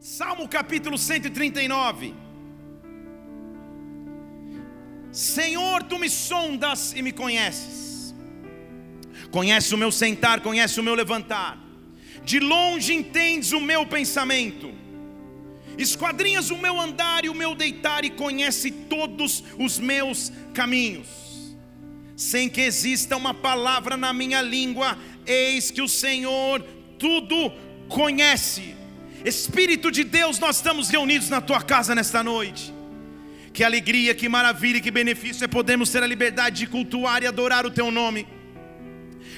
Salmo capítulo 139. Senhor, tu me sondas e me conheces. Conhece o meu sentar, conhece o meu levantar. De longe entendes o meu pensamento. Esquadrinhas o meu andar e o meu deitar e conhece todos os meus caminhos. Sem que exista uma palavra na minha língua, eis que o Senhor tudo conhece. Espírito de Deus, nós estamos reunidos na tua casa nesta noite. Que alegria, que maravilha, que benefício é podermos ter a liberdade de cultuar e adorar o teu nome.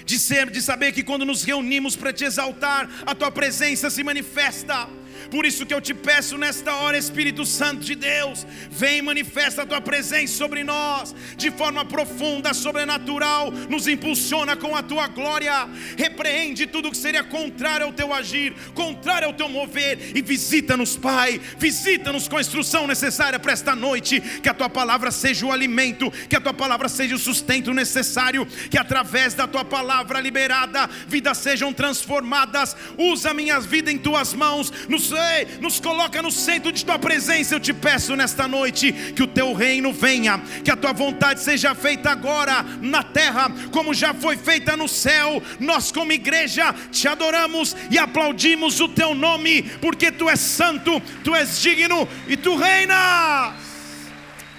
De ser, de saber que quando nos reunimos para te exaltar, a tua presença se manifesta por isso que eu te peço nesta hora, Espírito Santo de Deus, vem manifesta a tua presença sobre nós, de forma profunda, sobrenatural, nos impulsiona com a tua glória, repreende tudo que seria contrário ao teu agir, contrário ao teu mover, e visita-nos, Pai, visita-nos com a instrução necessária para esta noite, que a tua palavra seja o alimento, que a tua palavra seja o sustento necessário, que através da tua palavra liberada, vidas sejam transformadas, usa minhas vidas em tuas mãos, nos nos coloca no centro de tua presença. Eu te peço nesta noite que o teu reino venha, que a tua vontade seja feita agora na terra, como já foi feita no céu. Nós, como igreja, te adoramos e aplaudimos o teu nome, porque tu és santo, tu és digno e tu reinas.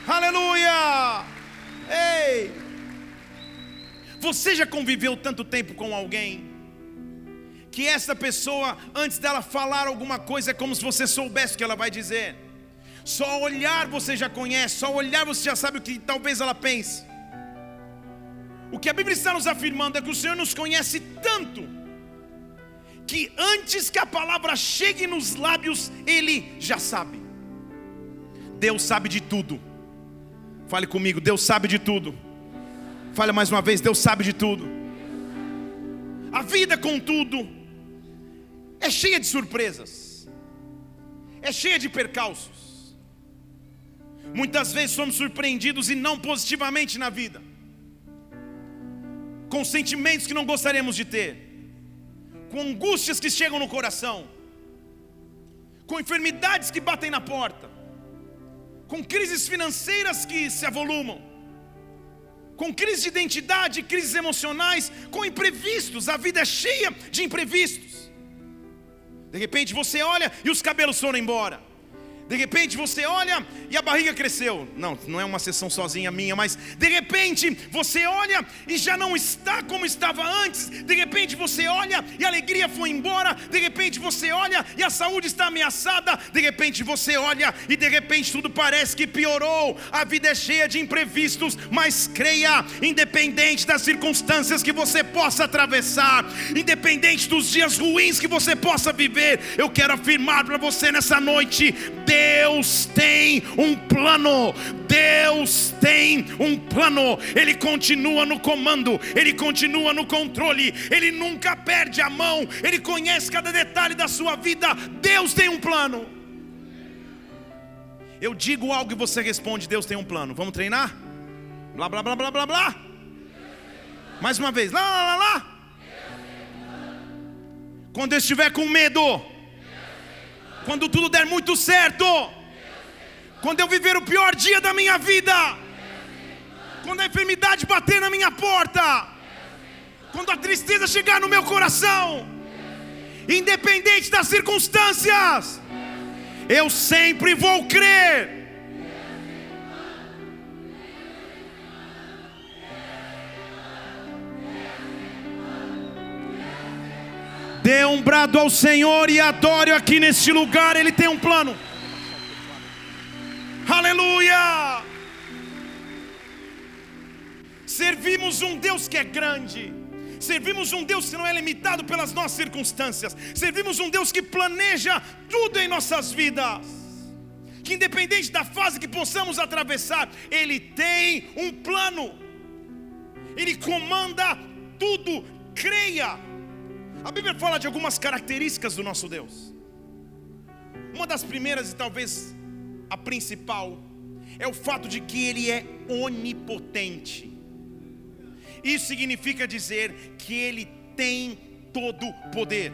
Aleluia! Ei! Você já conviveu tanto tempo com alguém? Que essa pessoa, antes dela falar alguma coisa, é como se você soubesse o que ela vai dizer. Só olhar você já conhece, só olhar você já sabe o que talvez ela pense. O que a Bíblia está nos afirmando é que o Senhor nos conhece tanto, que antes que a palavra chegue nos lábios, Ele já sabe. Deus sabe de tudo. Fale comigo, Deus sabe de tudo. Fale mais uma vez, Deus sabe de tudo. A vida, contudo, é cheia de surpresas, é cheia de percalços. Muitas vezes somos surpreendidos e não positivamente na vida, com sentimentos que não gostaríamos de ter, com angústias que chegam no coração, com enfermidades que batem na porta, com crises financeiras que se avolumam, com crise de identidade, crises emocionais, com imprevistos. A vida é cheia de imprevistos. De repente você olha e os cabelos foram embora. De repente você olha e a barriga cresceu. Não, não é uma sessão sozinha minha, mas de repente você olha e já não está como estava antes. De repente você olha e a alegria foi embora. De repente você olha e a saúde está ameaçada. De repente você olha e de repente tudo parece que piorou. A vida é cheia de imprevistos, mas creia, independente das circunstâncias que você possa atravessar, independente dos dias ruins que você possa viver, eu quero afirmar para você nessa noite: Deus Deus tem um plano. Deus tem um plano. Ele continua no comando, ele continua no controle, ele nunca perde a mão, ele conhece cada detalhe da sua vida. Deus tem um plano. Eu digo algo e você responde: Deus tem um plano. Vamos treinar? Blá blá blá blá blá blá. Mais uma vez, lá lá lá lá. Quando eu estiver com medo, quando tudo der muito certo, quando eu viver o pior dia da minha vida, quando a enfermidade bater na minha porta, quando a tristeza chegar no meu coração, independente das circunstâncias, eu sempre vou crer Dê um brado ao Senhor e adore aqui neste lugar, Ele tem um plano. Aleluia! Servimos um Deus que é grande. Servimos um Deus que não é limitado pelas nossas circunstâncias. Servimos um Deus que planeja tudo em nossas vidas. Que independente da fase que possamos atravessar, Ele tem um plano. Ele comanda tudo. Creia a Bíblia fala de algumas características do nosso Deus. Uma das primeiras e talvez a principal é o fato de que ele é onipotente. Isso significa dizer que ele tem todo poder.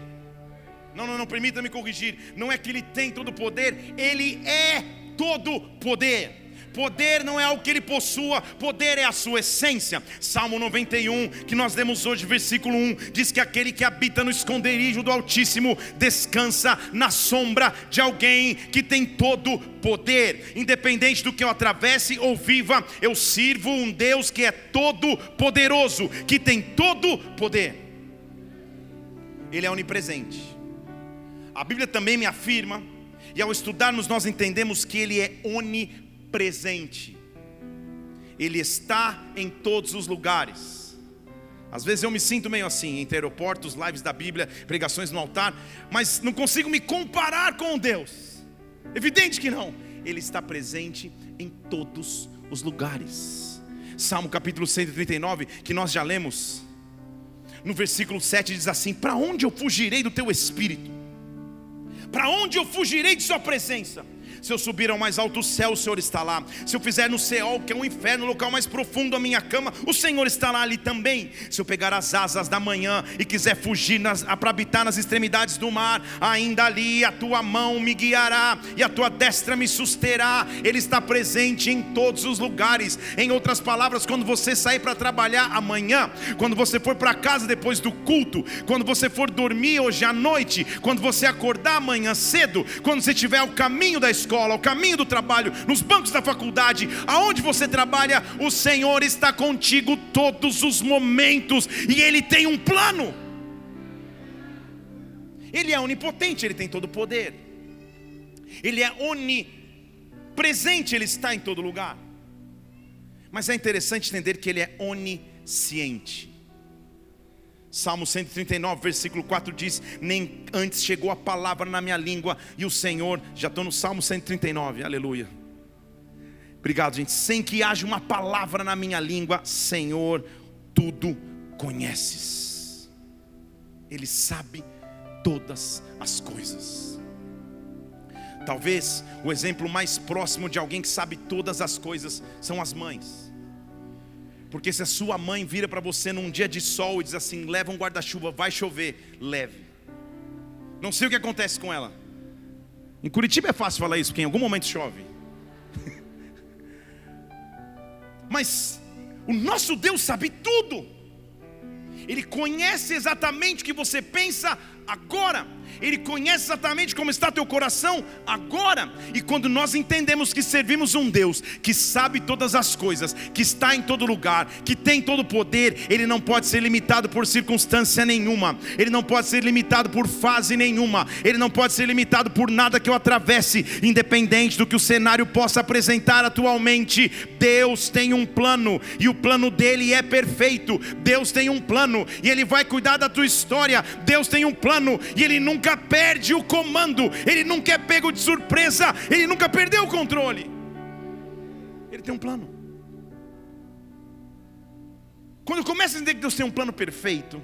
Não, não, não, permita-me corrigir. Não é que ele tem todo o poder, ele é todo poder. Poder não é algo que ele possua, poder é a sua essência. Salmo 91, que nós lemos hoje, versículo 1, diz que aquele que habita no esconderijo do Altíssimo descansa na sombra de alguém que tem todo poder. Independente do que eu atravesse ou viva, eu sirvo um Deus que é todo poderoso, que tem todo poder. Ele é onipresente. A Bíblia também me afirma, e ao estudarmos nós entendemos que ele é onipresente presente. Ele está em todos os lugares. Às vezes eu me sinto meio assim, entre aeroportos, lives da Bíblia, pregações no altar, mas não consigo me comparar com Deus. Evidente que não. Ele está presente em todos os lugares. Salmo capítulo 139, que nós já lemos, no versículo 7 diz assim: Para onde eu fugirei do teu espírito? Para onde eu fugirei de Sua presença? Se eu subir ao mais alto céu, o Senhor está lá. Se eu fizer no céu, que é o um inferno, o local mais profundo a minha cama, o Senhor está lá ali também. Se eu pegar as asas da manhã e quiser fugir para habitar nas extremidades do mar, ainda ali a tua mão me guiará e a tua destra me susterá. Ele está presente em todos os lugares. Em outras palavras, quando você sair para trabalhar amanhã, quando você for para casa depois do culto, quando você for dormir hoje à noite, quando você acordar amanhã cedo, quando você estiver ao caminho da escola, escola, ao caminho do trabalho, nos bancos da faculdade, aonde você trabalha, o Senhor está contigo todos os momentos e Ele tem um plano. Ele é onipotente, Ele tem todo o poder. Ele é onipresente, Ele está em todo lugar. Mas é interessante entender que Ele é onisciente. Salmo 139, versículo 4 diz: Nem antes chegou a palavra na minha língua, e o Senhor, já estou no Salmo 139, aleluia. Obrigado, gente. Sem que haja uma palavra na minha língua, Senhor, tudo conheces. Ele sabe todas as coisas. Talvez o exemplo mais próximo de alguém que sabe todas as coisas são as mães. Porque se a sua mãe vira para você num dia de sol e diz assim: leva um guarda-chuva, vai chover, leve. Não sei o que acontece com ela. Em Curitiba é fácil falar isso, porque em algum momento chove. Mas o nosso Deus sabe tudo. Ele conhece exatamente o que você pensa agora. Ele conhece exatamente como está teu coração agora. E quando nós entendemos que servimos um Deus que sabe todas as coisas, que está em todo lugar, que tem todo o poder, ele não pode ser limitado por circunstância nenhuma. Ele não pode ser limitado por fase nenhuma. Ele não pode ser limitado por nada que eu atravesse, independente do que o cenário possa apresentar atualmente. Deus tem um plano e o plano dele é perfeito. Deus tem um plano e ele vai cuidar da tua história. Deus tem um plano e ele nunca nunca perde o comando, ele nunca é pego de surpresa, ele nunca perdeu o controle. Ele tem um plano. Quando começa a entender que Deus tem um plano perfeito,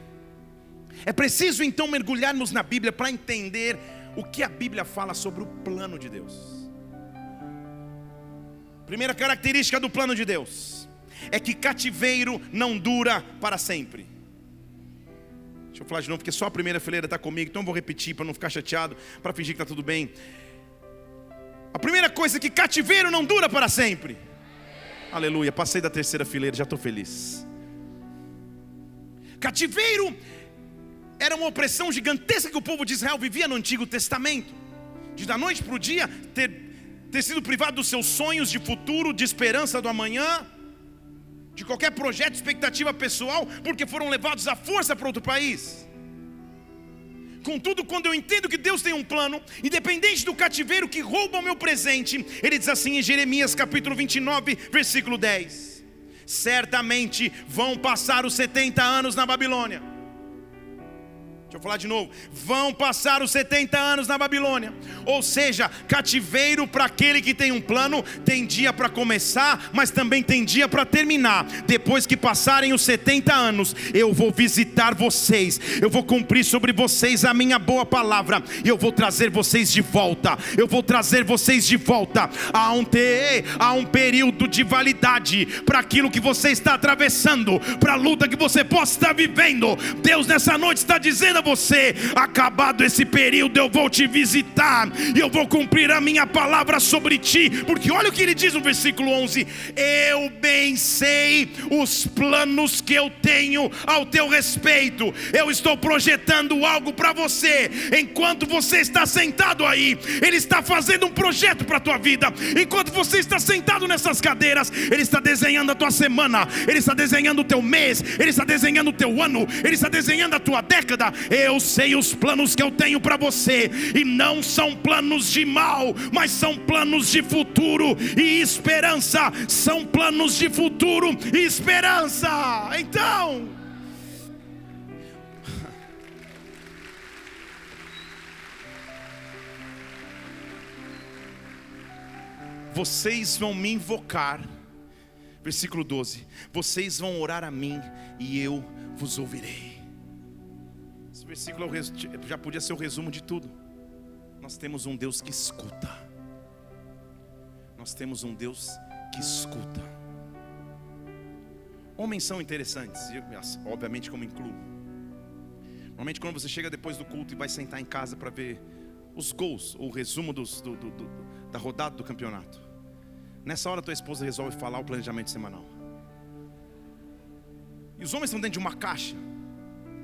é preciso então mergulharmos na Bíblia para entender o que a Bíblia fala sobre o plano de Deus. Primeira característica do plano de Deus é que cativeiro não dura para sempre. Deixa eu falar de novo, porque só a primeira fileira está comigo, então vou repetir para não ficar chateado, para fingir que está tudo bem. A primeira coisa é que cativeiro não dura para sempre. Aleluia, passei da terceira fileira, já estou feliz. Cativeiro era uma opressão gigantesca que o povo de Israel vivia no Antigo Testamento. De da noite para o dia ter, ter sido privado dos seus sonhos de futuro, de esperança do amanhã, de qualquer projeto, expectativa pessoal, porque foram levados à força para outro país. Contudo, quando eu entendo que Deus tem um plano, independente do cativeiro que rouba o meu presente, ele diz assim em Jeremias capítulo 29, versículo 10: Certamente vão passar os 70 anos na Babilônia Deixa eu falar de novo. Vão passar os 70 anos na Babilônia. Ou seja, cativeiro para aquele que tem um plano, tem dia para começar, mas também tem dia para terminar. Depois que passarem os 70 anos, eu vou visitar vocês. Eu vou cumprir sobre vocês a minha boa palavra. E eu vou trazer vocês de volta. Eu vou trazer vocês de volta. Há um TE, há um período de validade para aquilo que você está atravessando, para a luta que você possa estar vivendo. Deus nessa noite está dizendo você: acabado esse período, eu vou te visitar e eu vou cumprir a minha palavra sobre ti. Porque olha o que ele diz no versículo 11: Eu bem sei os planos que eu tenho ao teu respeito. Eu estou projetando algo para você. Enquanto você está sentado aí, Ele está fazendo um projeto para a tua vida. Enquanto você está sentado nessas cadeiras, Ele está desenhando a tua semana, Ele está desenhando o teu mês, Ele está desenhando o teu ano, Ele está desenhando a tua década. Eu sei os planos que eu tenho para você, e não são planos de mal, mas são planos de futuro e esperança. São planos de futuro e esperança. Então, vocês vão me invocar. Versículo 12: Vocês vão orar a mim e eu vos ouvirei. Versículo é já podia ser o resumo de tudo. Nós temos um Deus que escuta. Nós temos um Deus que escuta. Homens são interessantes, obviamente como incluo. Normalmente quando você chega depois do culto e vai sentar em casa para ver os gols, ou o resumo dos, do, do, do, da rodada do campeonato. Nessa hora tua esposa resolve falar o planejamento semanal. E os homens estão dentro de uma caixa.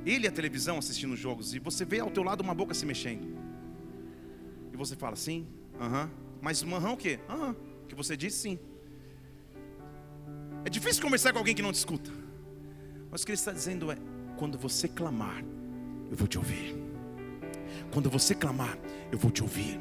Ele e a televisão assistindo os jogos. E você vê ao teu lado uma boca se mexendo. E você fala, sim, aham. Mas o quê? Aham. Uh -huh. Que você disse sim. É difícil conversar com alguém que não te escuta. Mas o que ele está dizendo é: quando você clamar, eu vou te ouvir. Quando você clamar, eu vou te ouvir.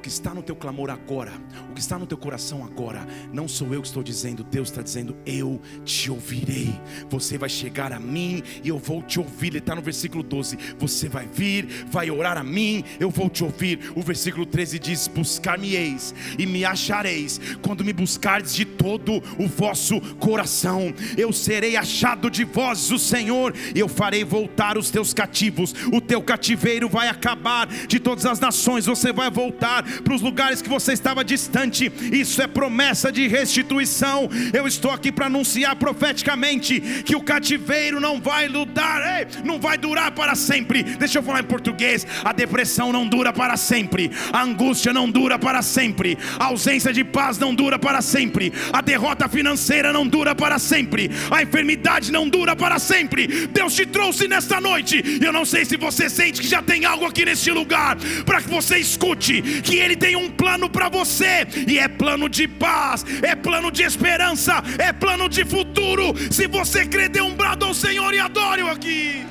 O que está no teu clamor agora, o que está no teu coração agora, não sou eu que estou dizendo, Deus está dizendo, eu te ouvirei. Você vai chegar a mim e eu vou te ouvir. Ele está no versículo 12: Você vai vir, vai orar a mim, eu vou te ouvir. O versículo 13 diz: Buscar-me-eis e me achareis, quando me buscardes de todo o vosso coração. Eu serei achado de vós, o Senhor, eu farei voltar os teus cativos. O teu cativeiro vai acabar de todas as nações, você vai voltar para os lugares que você estava distante. Isso é promessa de restituição. Eu estou aqui para anunciar profeticamente que o cativeiro não vai lutar, não vai durar para sempre. Deixa eu falar em português: a depressão não dura para sempre, a angústia não dura para sempre, a ausência de paz não dura para sempre, a derrota financeira não dura para sempre, a enfermidade não dura para sempre. Deus te trouxe nesta noite. Eu não sei se você sente que já tem algo aqui neste lugar para que você escute que Ele tem um plano para você, e é plano de paz, é plano de esperança, é plano de futuro. Se você crê, dê um brado ao Senhor e adore-o aqui.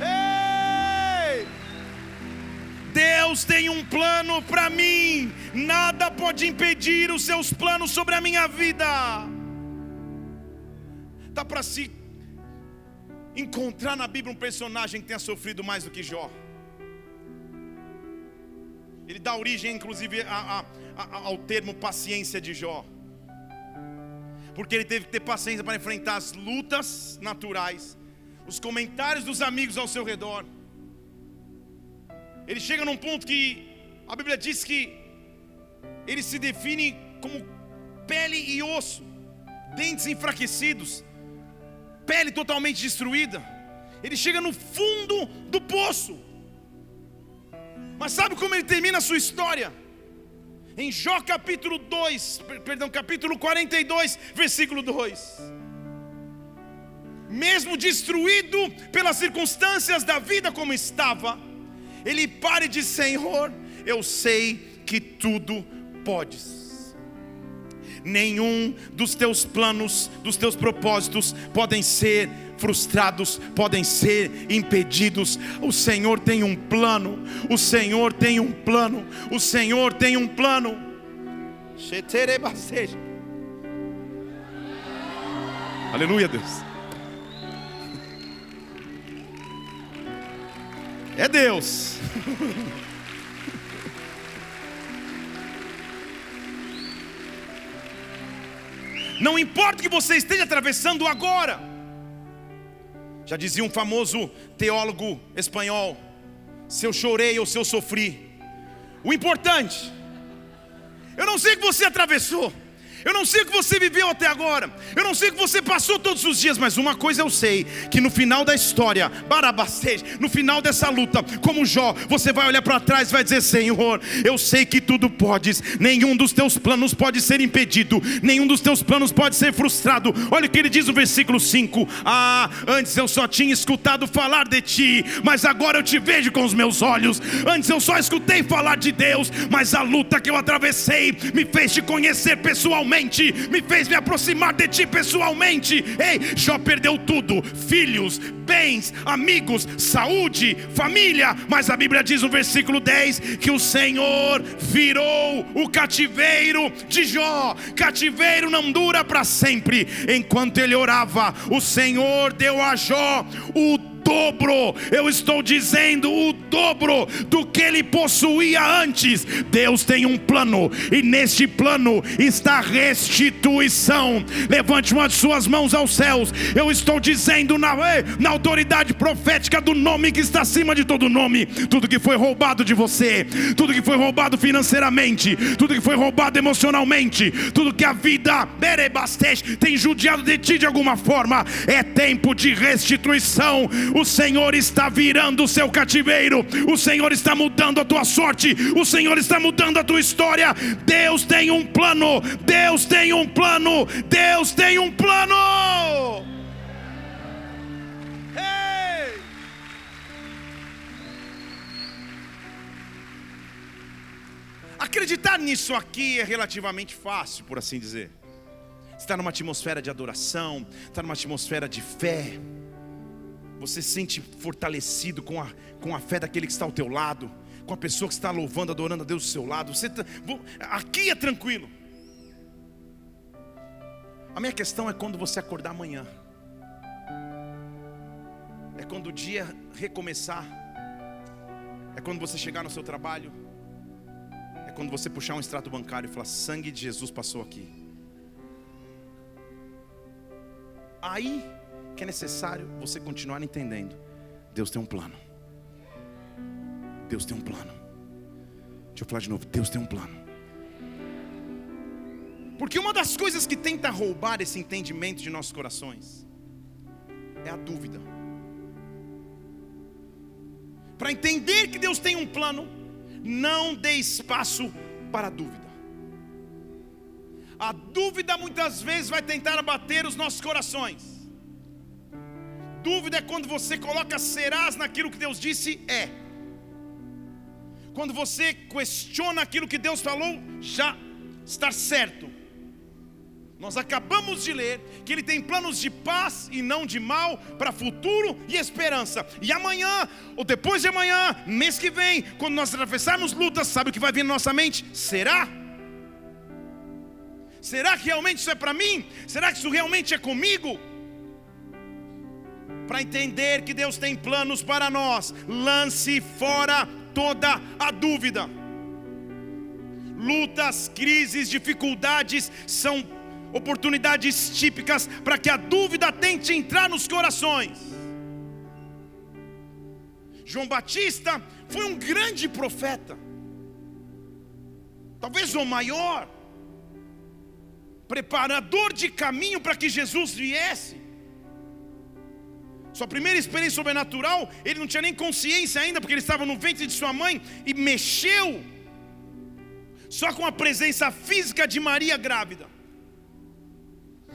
Ei! Deus tem um plano para mim, nada pode impedir os seus planos sobre a minha vida. Dá para se encontrar na Bíblia um personagem que tenha sofrido mais do que Jó. Ele dá origem, inclusive, a, a, a, ao termo paciência de Jó. Porque ele teve que ter paciência para enfrentar as lutas naturais, os comentários dos amigos ao seu redor. Ele chega num ponto que a Bíblia diz que ele se define como pele e osso, dentes enfraquecidos, pele totalmente destruída. Ele chega no fundo do poço. Mas sabe como ele termina a sua história? Em Jó capítulo 2, perdão, capítulo 42, versículo 2. Mesmo destruído pelas circunstâncias da vida como estava, ele para e diz: Senhor, eu sei que tudo podes nenhum dos teus planos, dos teus propósitos podem ser frustrados, podem ser impedidos. O Senhor tem um plano, o Senhor tem um plano, o Senhor tem um plano. Aleluia, Deus. É Deus. Não importa o que você esteja atravessando agora. Já dizia um famoso teólogo espanhol: se eu chorei ou se eu sofri. O importante, eu não sei o que você atravessou, Eu não sei o que você viveu até agora. Eu não sei o que você passou todos os dias, mas uma coisa eu sei: que no final da história, Barabastej, no final dessa luta, como Jó, você vai olhar para trás e vai dizer: Senhor, eu sei que tudo podes, nenhum dos teus planos pode ser impedido, nenhum dos teus planos pode ser frustrado. Olha o que ele diz no versículo 5: Ah, antes eu só tinha escutado falar de ti, mas agora eu te vejo com os meus olhos. Antes eu só escutei falar de Deus, mas a luta que eu atravessei me fez te conhecer pessoalmente pessoalmente, me fez me aproximar de ti pessoalmente. Ei, Jó perdeu tudo: filhos, bens, amigos, saúde, família. Mas a Bíblia diz no versículo 10 que o Senhor virou o cativeiro de Jó. Cativeiro não dura para sempre. Enquanto ele orava, o Senhor deu a Jó o dobro, eu estou dizendo o dobro do que ele possuía antes. Deus tem um plano, e neste plano está restituição. Levante uma de suas mãos aos céus. Eu estou dizendo na, na autoridade profética do nome que está acima de todo nome: tudo que foi roubado de você, tudo que foi roubado financeiramente, tudo que foi roubado emocionalmente, tudo que a vida tem judiado de ti de alguma forma, é tempo de restituição o Senhor está virando o seu cativeiro, o Senhor está mudando a tua sorte, o Senhor está mudando a tua história. Deus tem um plano, Deus tem um plano, Deus tem um plano. Acreditar nisso aqui é relativamente fácil, por assim dizer. Está numa atmosfera de adoração, está numa atmosfera de fé. Você se sente fortalecido com a, com a fé daquele que está ao teu lado, com a pessoa que está louvando, adorando a Deus do seu lado. Você tá, aqui é tranquilo. A minha questão é quando você acordar amanhã. É quando o dia recomeçar. É quando você chegar no seu trabalho. É quando você puxar um extrato bancário e falar: sangue de Jesus passou aqui. Aí que é necessário você continuar entendendo. Deus tem um plano. Deus tem um plano. Deixa eu falar de novo. Deus tem um plano. Porque uma das coisas que tenta roubar esse entendimento de nossos corações é a dúvida. Para entender que Deus tem um plano, não dê espaço para a dúvida. A dúvida muitas vezes vai tentar abater os nossos corações. Dúvida é quando você coloca serás naquilo que Deus disse é. Quando você questiona aquilo que Deus falou, já está certo. Nós acabamos de ler que Ele tem planos de paz e não de mal para futuro e esperança. E amanhã, ou depois de amanhã, mês que vem, quando nós atravessarmos lutas, sabe o que vai vir na nossa mente? Será? Será que realmente isso é para mim? Será que isso realmente é comigo? Para entender que Deus tem planos para nós, lance fora toda a dúvida. Lutas, crises, dificuldades são oportunidades típicas para que a dúvida tente entrar nos corações. João Batista foi um grande profeta, talvez o maior, preparador de caminho para que Jesus viesse. Sua primeira experiência sobrenatural, ele não tinha nem consciência ainda, porque ele estava no ventre de sua mãe e mexeu, só com a presença física de Maria grávida.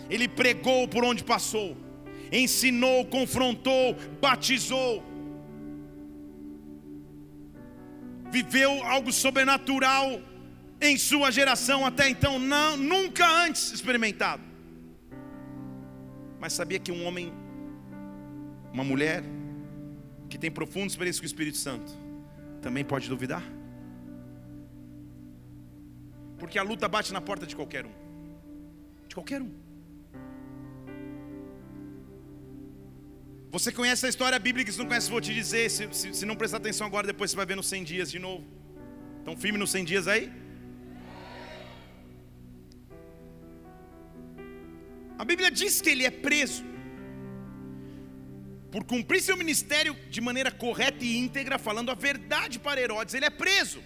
Ele pregou por onde passou, ensinou, confrontou, batizou, viveu algo sobrenatural em sua geração até então, não, nunca antes experimentado. Mas sabia que um homem uma mulher que tem profunda experiência com o Espírito Santo também pode duvidar? Porque a luta bate na porta de qualquer um. De qualquer um. Você conhece a história bíblica, se não conhece, vou te dizer. Se, se, se não prestar atenção agora, depois você vai ver nos 100 dias de novo. Estão firme nos 100 dias aí? A Bíblia diz que ele é preso por cumprir seu ministério de maneira correta e íntegra, falando a verdade para Herodes, ele é preso.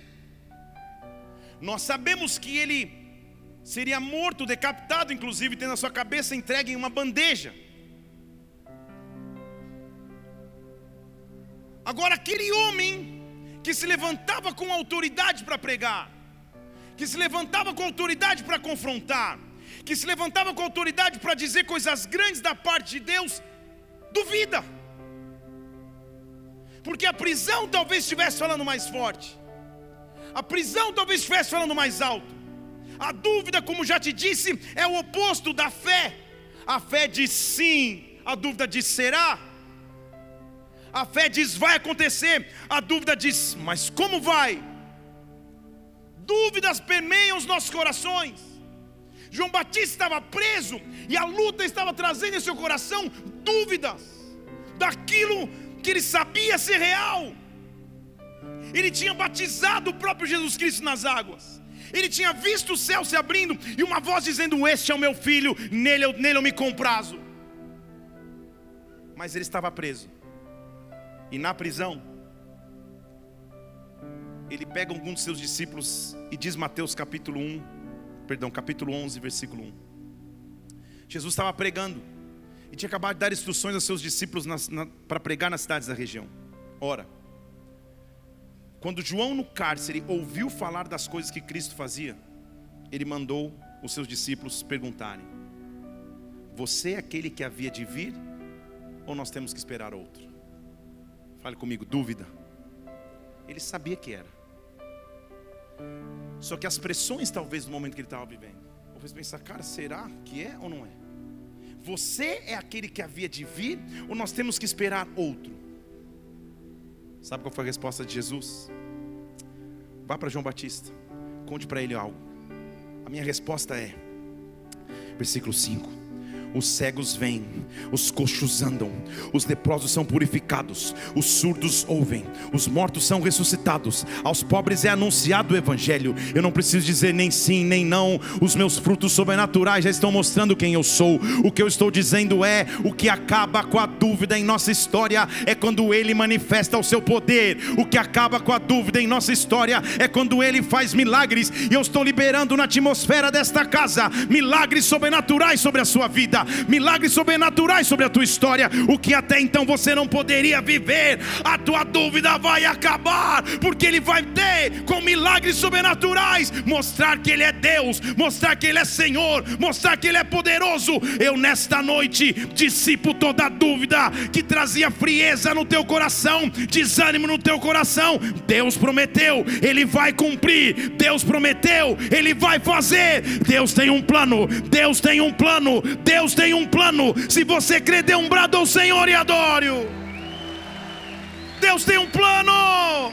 Nós sabemos que ele seria morto, decapitado, inclusive, tendo a sua cabeça entregue em uma bandeja. Agora, aquele homem que se levantava com autoridade para pregar, que se levantava com autoridade para confrontar, que se levantava com autoridade para dizer coisas grandes da parte de Deus, duvida, porque a prisão talvez estivesse falando mais forte, a prisão talvez estivesse falando mais alto. A dúvida, como já te disse, é o oposto da fé. A fé diz sim, a dúvida diz será. A fé diz vai acontecer, a dúvida diz, mas como vai? Dúvidas permeiam os nossos corações. João Batista estava preso e a luta estava trazendo em seu coração dúvidas daquilo que ele sabia ser real. Ele tinha batizado o próprio Jesus Cristo nas águas. Ele tinha visto o céu se abrindo e uma voz dizendo: Este é o meu filho, nele eu, nele eu me comprazo. Mas ele estava preso. E na prisão, ele pega alguns dos seus discípulos e diz Mateus capítulo 1, perdão, capítulo 11, versículo 1. Jesus estava pregando e tinha acabado de dar instruções aos seus discípulos para pregar nas cidades da região. Ora, quando João no cárcere ouviu falar das coisas que Cristo fazia, ele mandou os seus discípulos perguntarem: Você é aquele que havia de vir ou nós temos que esperar outro? Fale comigo, dúvida. Ele sabia que era. Só que as pressões, talvez, do momento que ele estava vivendo, fez pensar, cara, será que é ou não é? Você é aquele que havia de vir ou nós temos que esperar outro? Sabe qual foi a resposta de Jesus? Vá para João Batista, conte para ele algo. A minha resposta é, versículo 5 os cegos vêm, os coxos andam, os leprosos são purificados, os surdos ouvem, os mortos são ressuscitados, aos pobres é anunciado o Evangelho. Eu não preciso dizer nem sim nem não, os meus frutos sobrenaturais já estão mostrando quem eu sou. O que eu estou dizendo é: o que acaba com a dúvida em nossa história é quando Ele manifesta o seu poder, o que acaba com a dúvida em nossa história é quando Ele faz milagres, e eu estou liberando na atmosfera desta casa milagres sobrenaturais sobre a sua vida milagres sobrenaturais sobre a tua história, o que até então você não poderia viver, a tua dúvida vai acabar, porque Ele vai ter com milagres sobrenaturais mostrar que Ele é Deus, mostrar que Ele é Senhor, mostrar que Ele é poderoso. Eu nesta noite dissipo toda dúvida que trazia frieza no teu coração, desânimo no teu coração. Deus prometeu, Ele vai cumprir. Deus prometeu, Ele vai fazer. Deus tem um plano, Deus tem um plano, Deus Deus tem um plano. Se você crê, dê um brado ao Senhor e adore-o. Deus tem um plano.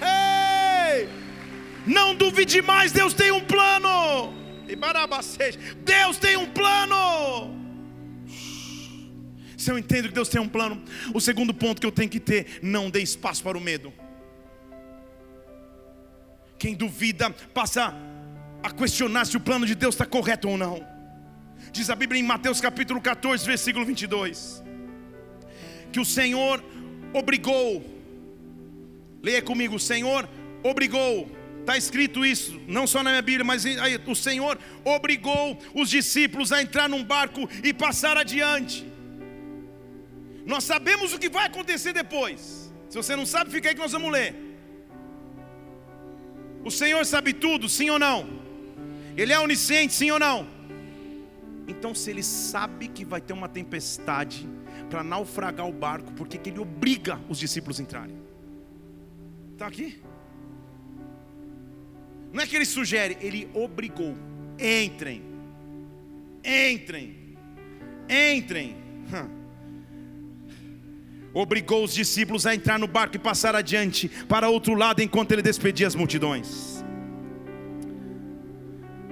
Ei! Não duvide mais, Deus tem um plano. Deus tem um plano. Se eu entendo que Deus tem um plano, o segundo ponto que eu tenho que ter, não dê espaço para o medo. Quem duvida passa a questionar se o plano de Deus está correto ou não. Diz a Bíblia em Mateus capítulo 14, versículo 22, que o Senhor obrigou, leia comigo, o Senhor obrigou, está escrito isso, não só na minha Bíblia, mas aí, o Senhor obrigou os discípulos a entrar num barco e passar adiante. Nós sabemos o que vai acontecer depois. Se você não sabe, fica aí que nós vamos ler. O Senhor sabe tudo, sim ou não? Ele é onisciente, sim ou não? Então, se ele sabe que vai ter uma tempestade para naufragar o barco, por que ele obriga os discípulos a entrarem? Está aqui? Não é que ele sugere, ele obrigou. Entrem, entrem, entrem. Obrigou os discípulos a entrar no barco e passar adiante para outro lado enquanto ele despedia as multidões.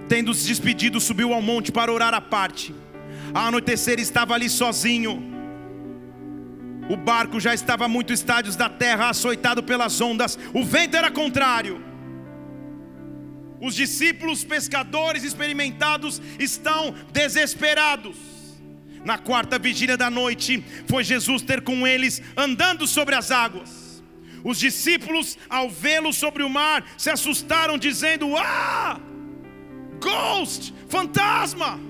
Tendo se despedido, subiu ao monte para orar à parte. Ao anoitecer, estava ali sozinho. O barco já estava a muitos estádios da terra, açoitado pelas ondas. O vento era contrário. Os discípulos pescadores experimentados estão desesperados. Na quarta vigília da noite, foi Jesus ter com eles andando sobre as águas. Os discípulos, ao vê-lo sobre o mar, se assustaram, dizendo: Ah! Ghost, fantasma.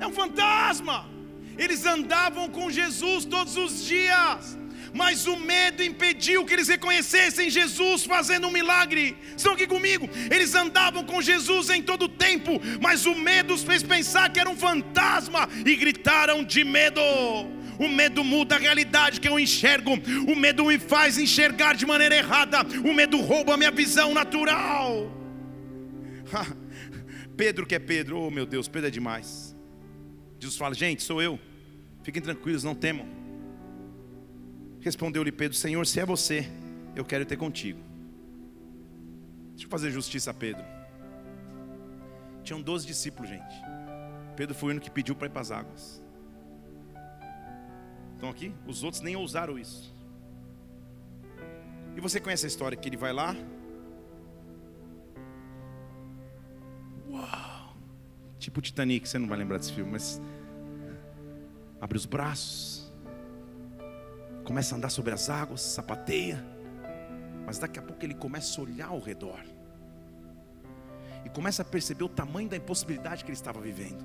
É um fantasma. Eles andavam com Jesus todos os dias mas o medo impediu que eles reconhecessem Jesus fazendo um milagre. Estão aqui comigo? Eles andavam com Jesus em todo o tempo, mas o medo os fez pensar que era um fantasma e gritaram de medo. O medo muda a realidade que eu enxergo. O medo me faz enxergar de maneira errada. O medo rouba a minha visão natural. Pedro que é Pedro, oh meu Deus, Pedro é demais. Jesus fala: gente, sou eu. Fiquem tranquilos, não temam. Respondeu-lhe Pedro: Senhor, se é você, eu quero ter contigo. Deixa eu fazer justiça a Pedro. Tinham 12 discípulos, gente. Pedro foi o único que pediu para ir para as águas. Estão aqui? Os outros nem ousaram isso. E você conhece a história que ele vai lá? Uau! Tipo Titanic, você não vai lembrar desse filme, mas abre os braços começa a andar sobre as águas, sapateia, mas daqui a pouco ele começa a olhar ao redor e começa a perceber o tamanho da impossibilidade que ele estava vivendo.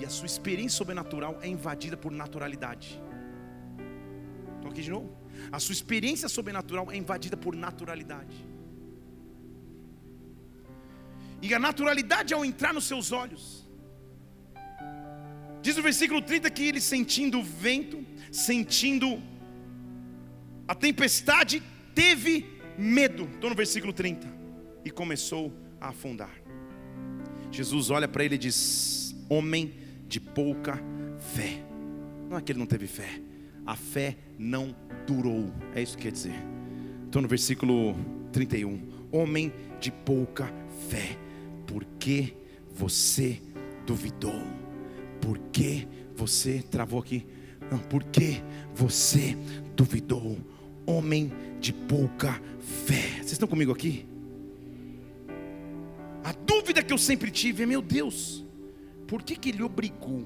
E a sua experiência sobrenatural é invadida por naturalidade. Estou aqui de novo. A sua experiência sobrenatural é invadida por naturalidade. E a naturalidade ao entrar nos seus olhos. Diz o versículo 30 que ele sentindo o vento, sentindo a tempestade, teve medo. Estou no versículo 30. E começou a afundar. Jesus olha para ele e diz: Homem de pouca fé. Não é que ele não teve fé, a fé não durou. É isso que quer dizer. Estou no versículo 31. Homem de pouca fé, por que você duvidou? Por que você travou aqui? Não, porque você duvidou, homem de pouca fé. Vocês estão comigo aqui? A dúvida que eu sempre tive é: meu Deus, por que, que ele obrigou?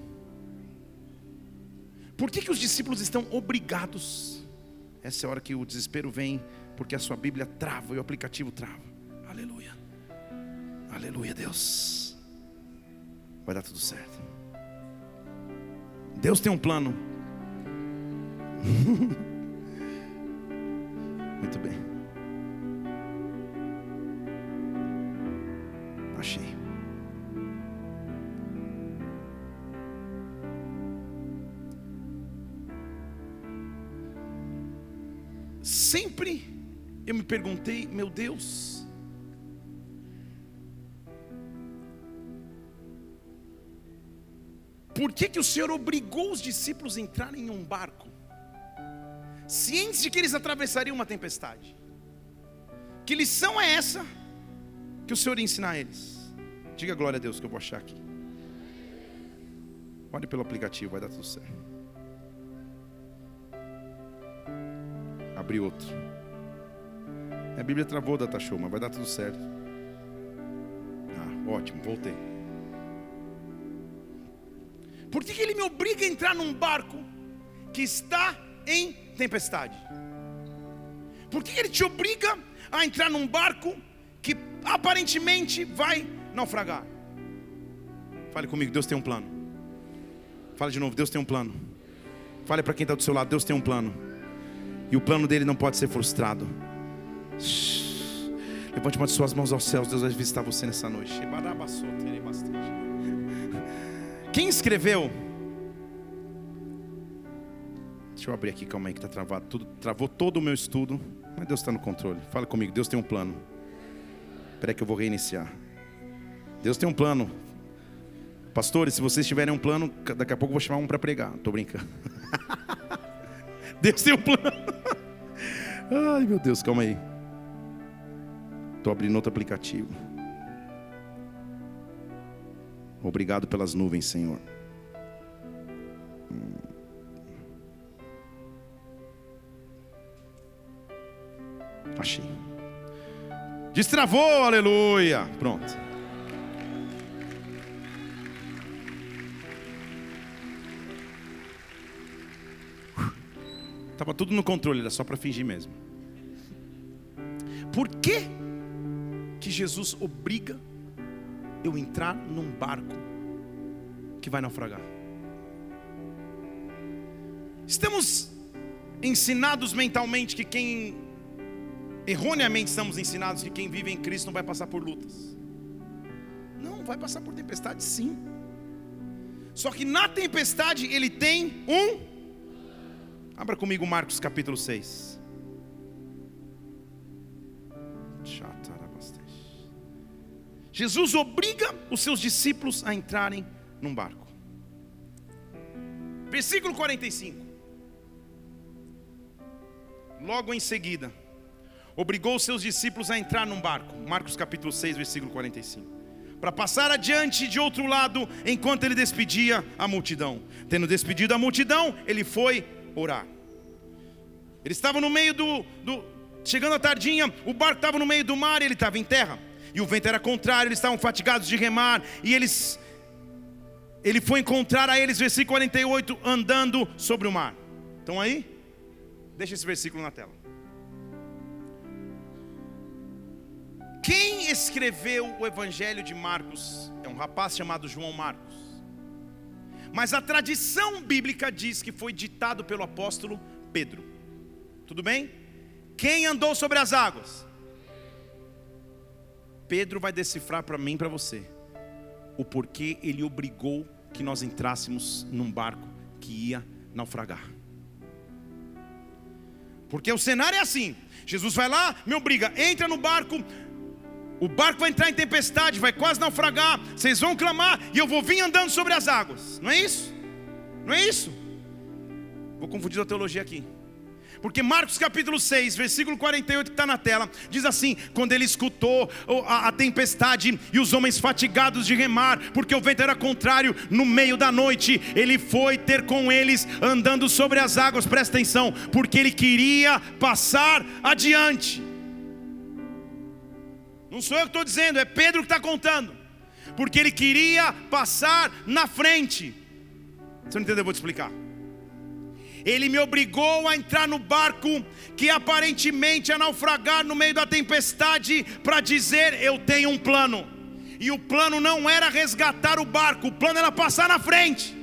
Por que, que os discípulos estão obrigados? Essa é a hora que o desespero vem, porque a sua Bíblia trava e o aplicativo trava. Aleluia, aleluia, Deus. Vai dar tudo certo. Deus tem um plano Muito bem. Achei. Sempre eu me perguntei, meu Deus, por que, que o Senhor obrigou os discípulos a entrarem em um barco? cientes de que eles atravessariam uma tempestade. Que lição é essa que o Senhor ensina a eles? Diga glória a Deus que eu vou achar aqui. Olhe pelo aplicativo, vai dar tudo certo. Abri outro. A Bíblia travou da mas vai dar tudo certo. Ah, ótimo, voltei. Por que, que ele me obriga a entrar num barco que está em tempestade? Por que ele te obriga a entrar num barco que aparentemente vai naufragar? Fale comigo, Deus tem um plano. Fale de novo, Deus tem um plano. Fale para quem está do seu lado, Deus tem um plano. E o plano dele não pode ser frustrado. Levante uma de suas mãos aos céus, Deus vai visitar você nessa noite. Quem escreveu Deixa eu abrir aqui, calma aí que está travado. Tudo, travou todo o meu estudo. Mas Deus está no controle. Fala comigo, Deus tem um plano. Espera que eu vou reiniciar. Deus tem um plano. Pastores, se vocês tiverem um plano, daqui a pouco eu vou chamar um para pregar. Estou brincando. Deus tem um plano. Ai meu Deus, calma aí. Estou abrindo outro aplicativo. Obrigado pelas nuvens, Senhor. Achei. Destravou, aleluia. Pronto. Estava tudo no controle, era só para fingir mesmo. Por que, que Jesus obriga eu entrar num barco que vai naufragar. Estamos ensinados mentalmente que quem erroneamente estamos ensinados que quem vive em Cristo não vai passar por lutas. Não, vai passar por tempestade sim. Só que na tempestade ele tem um Abra comigo Marcos capítulo 6. Jesus obriga os seus discípulos a entrarem num barco. Versículo 45. Logo em seguida, obrigou os seus discípulos a entrar num barco. Marcos capítulo 6, versículo 45. Para passar adiante de outro lado, enquanto ele despedia a multidão. Tendo despedido a multidão, ele foi orar. Ele estava no meio do, do chegando à tardinha, o barco estava no meio do mar e ele estava em terra e o vento era contrário, eles estavam fatigados de remar, e eles ele foi encontrar a eles, versículo 48, andando sobre o mar. Estão aí? Deixa esse versículo na tela. Quem escreveu o Evangelho de Marcos é um rapaz chamado João Marcos. Mas a tradição bíblica diz que foi ditado pelo apóstolo Pedro. Tudo bem? Quem andou sobre as águas? Pedro vai decifrar para mim e para você o porquê ele obrigou que nós entrássemos num barco que ia naufragar. Porque o cenário é assim: Jesus vai lá, me obriga, entra no barco, o barco vai entrar em tempestade, vai quase naufragar, vocês vão clamar e eu vou vir andando sobre as águas. Não é isso? Não é isso? Vou confundir a teologia aqui. Porque Marcos capítulo 6, versículo 48 que está na tela, diz assim: quando ele escutou a, a, tempestade e os homens fatigados de remar, porque o vento era contrário, no meio da noite, ele foi ter com eles andando sobre as águas, presta atenção, porque ele queria passar adiante. Não sou eu que estou dizendo, é Pedro que está contando, porque ele queria passar na frente. Você não entendeu? Eu vou te explicar. Ele me obrigou a entrar no barco que aparentemente ia naufragar no meio da tempestade para dizer: Eu tenho um plano. E o plano não era resgatar o barco, o plano era passar na frente.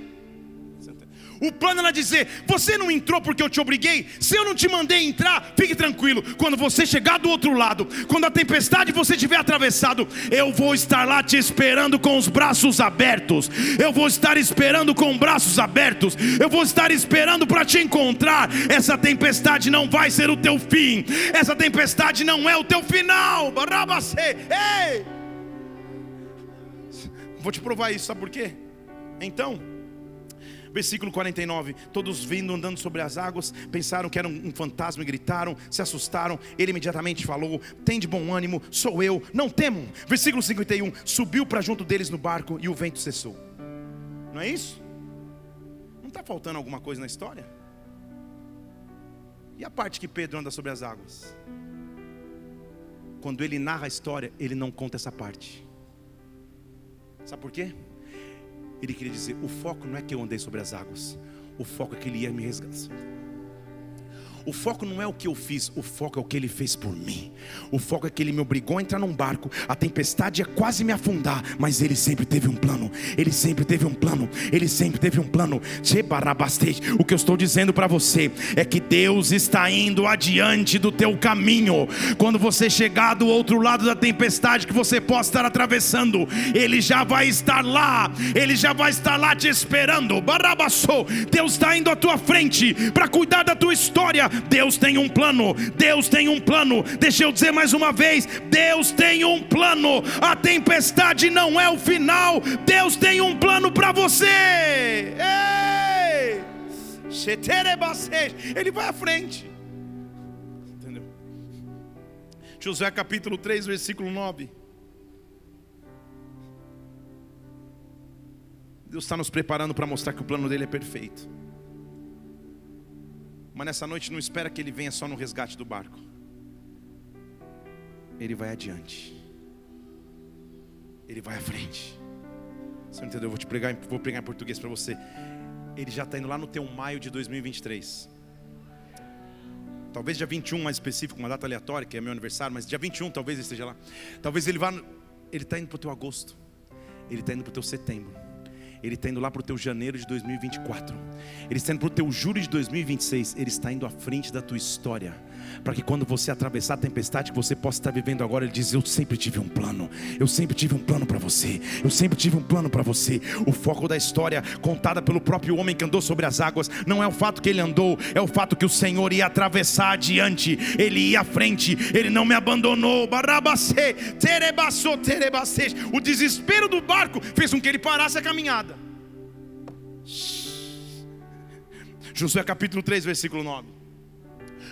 O plano era dizer: Você não entrou porque eu te obriguei. Se eu não te mandei entrar, fique tranquilo. Quando você chegar do outro lado, quando a tempestade você tiver atravessado, eu vou estar lá te esperando com os braços abertos. Eu vou estar esperando com braços abertos. Eu vou estar esperando para te encontrar. Essa tempestade não vai ser o teu fim. Essa tempestade não é o teu final. Ei! Vou te provar isso, sabe por quê? Então, Versículo 49: Todos vindo andando sobre as águas, pensaram que era um fantasma e gritaram, se assustaram. Ele imediatamente falou: Tem de bom ânimo, sou eu, não temam. Versículo 51: Subiu para junto deles no barco e o vento cessou. Não é isso? Não está faltando alguma coisa na história? E a parte que Pedro anda sobre as águas? Quando ele narra a história, ele não conta essa parte. Sabe por quê? Ele queria dizer: o foco não é que eu andei sobre as águas, o foco é que ele ia me resgatar. O foco não é o que eu fiz, o foco é o que ele fez por mim. O foco é que ele me obrigou a entrar num barco. A tempestade ia quase me afundar, mas ele sempre teve um plano. Ele sempre teve um plano. Ele sempre teve um plano. O que eu estou dizendo para você é que Deus está indo adiante do teu caminho. Quando você chegar do outro lado da tempestade que você possa estar atravessando, ele já vai estar lá. Ele já vai estar lá te esperando. Deus está indo à tua frente para cuidar da tua história Deus tem um plano, Deus tem um plano. Deixa eu dizer mais uma vez: Deus tem um plano. A tempestade não é o final, Deus tem um plano para você. Ei! Ele vai à frente. Entendeu? Josué capítulo 3, versículo 9. Deus está nos preparando para mostrar que o plano dele é perfeito. Mas nessa noite não espera que ele venha só no resgate do barco. Ele vai adiante. Ele vai à frente. Você não entendeu? Eu vou te pregar, vou pregar em português para você. Ele já está indo lá no teu maio de 2023. Talvez dia 21 mais específico, uma data aleatória, que é meu aniversário, mas dia 21 talvez ele esteja lá. Talvez ele vá. Ele está indo para o teu agosto. Ele está indo para o teu setembro. Ele está indo lá para o teu janeiro de 2024. Ele está indo para o teu julho de 2026. Ele está indo à frente da tua história para que quando você atravessar a tempestade que você possa estar vivendo agora, ele diz: Eu sempre tive um plano, eu sempre tive um plano para você, eu sempre tive um plano para você. O foco da história, contada pelo próprio homem que andou sobre as águas, não é o fato que ele andou, é o fato que o Senhor ia atravessar adiante, ele ia à frente, ele não me abandonou. O desespero do barco fez com que ele parasse a caminhada. Josué capítulo 3, versículo 9.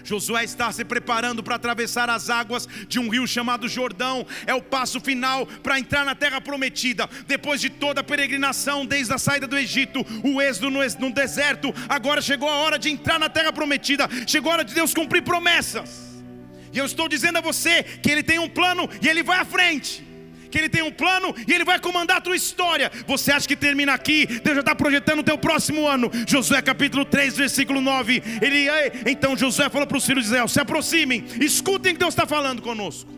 Josué está se preparando para atravessar as águas de um rio chamado Jordão. É o passo final para entrar na terra prometida. Depois de toda a peregrinação, desde a saída do Egito, o êxodo no, deserto, agora chegou a hora de entrar na terra prometida. Chegou a hora de Deus cumprir promessas. E eu estou dizendo a você que Ele tem um plano e Ele vai à frente que Ele tem um plano e Ele vai comandar a tua história. Você acha que termina aqui? Deus já está projetando o teu próximo ano. Josué capítulo 3, versículo 9. Ele, então Josué falou para os filhos de Israel: se aproximem, escutem o que Deus está falando conosco.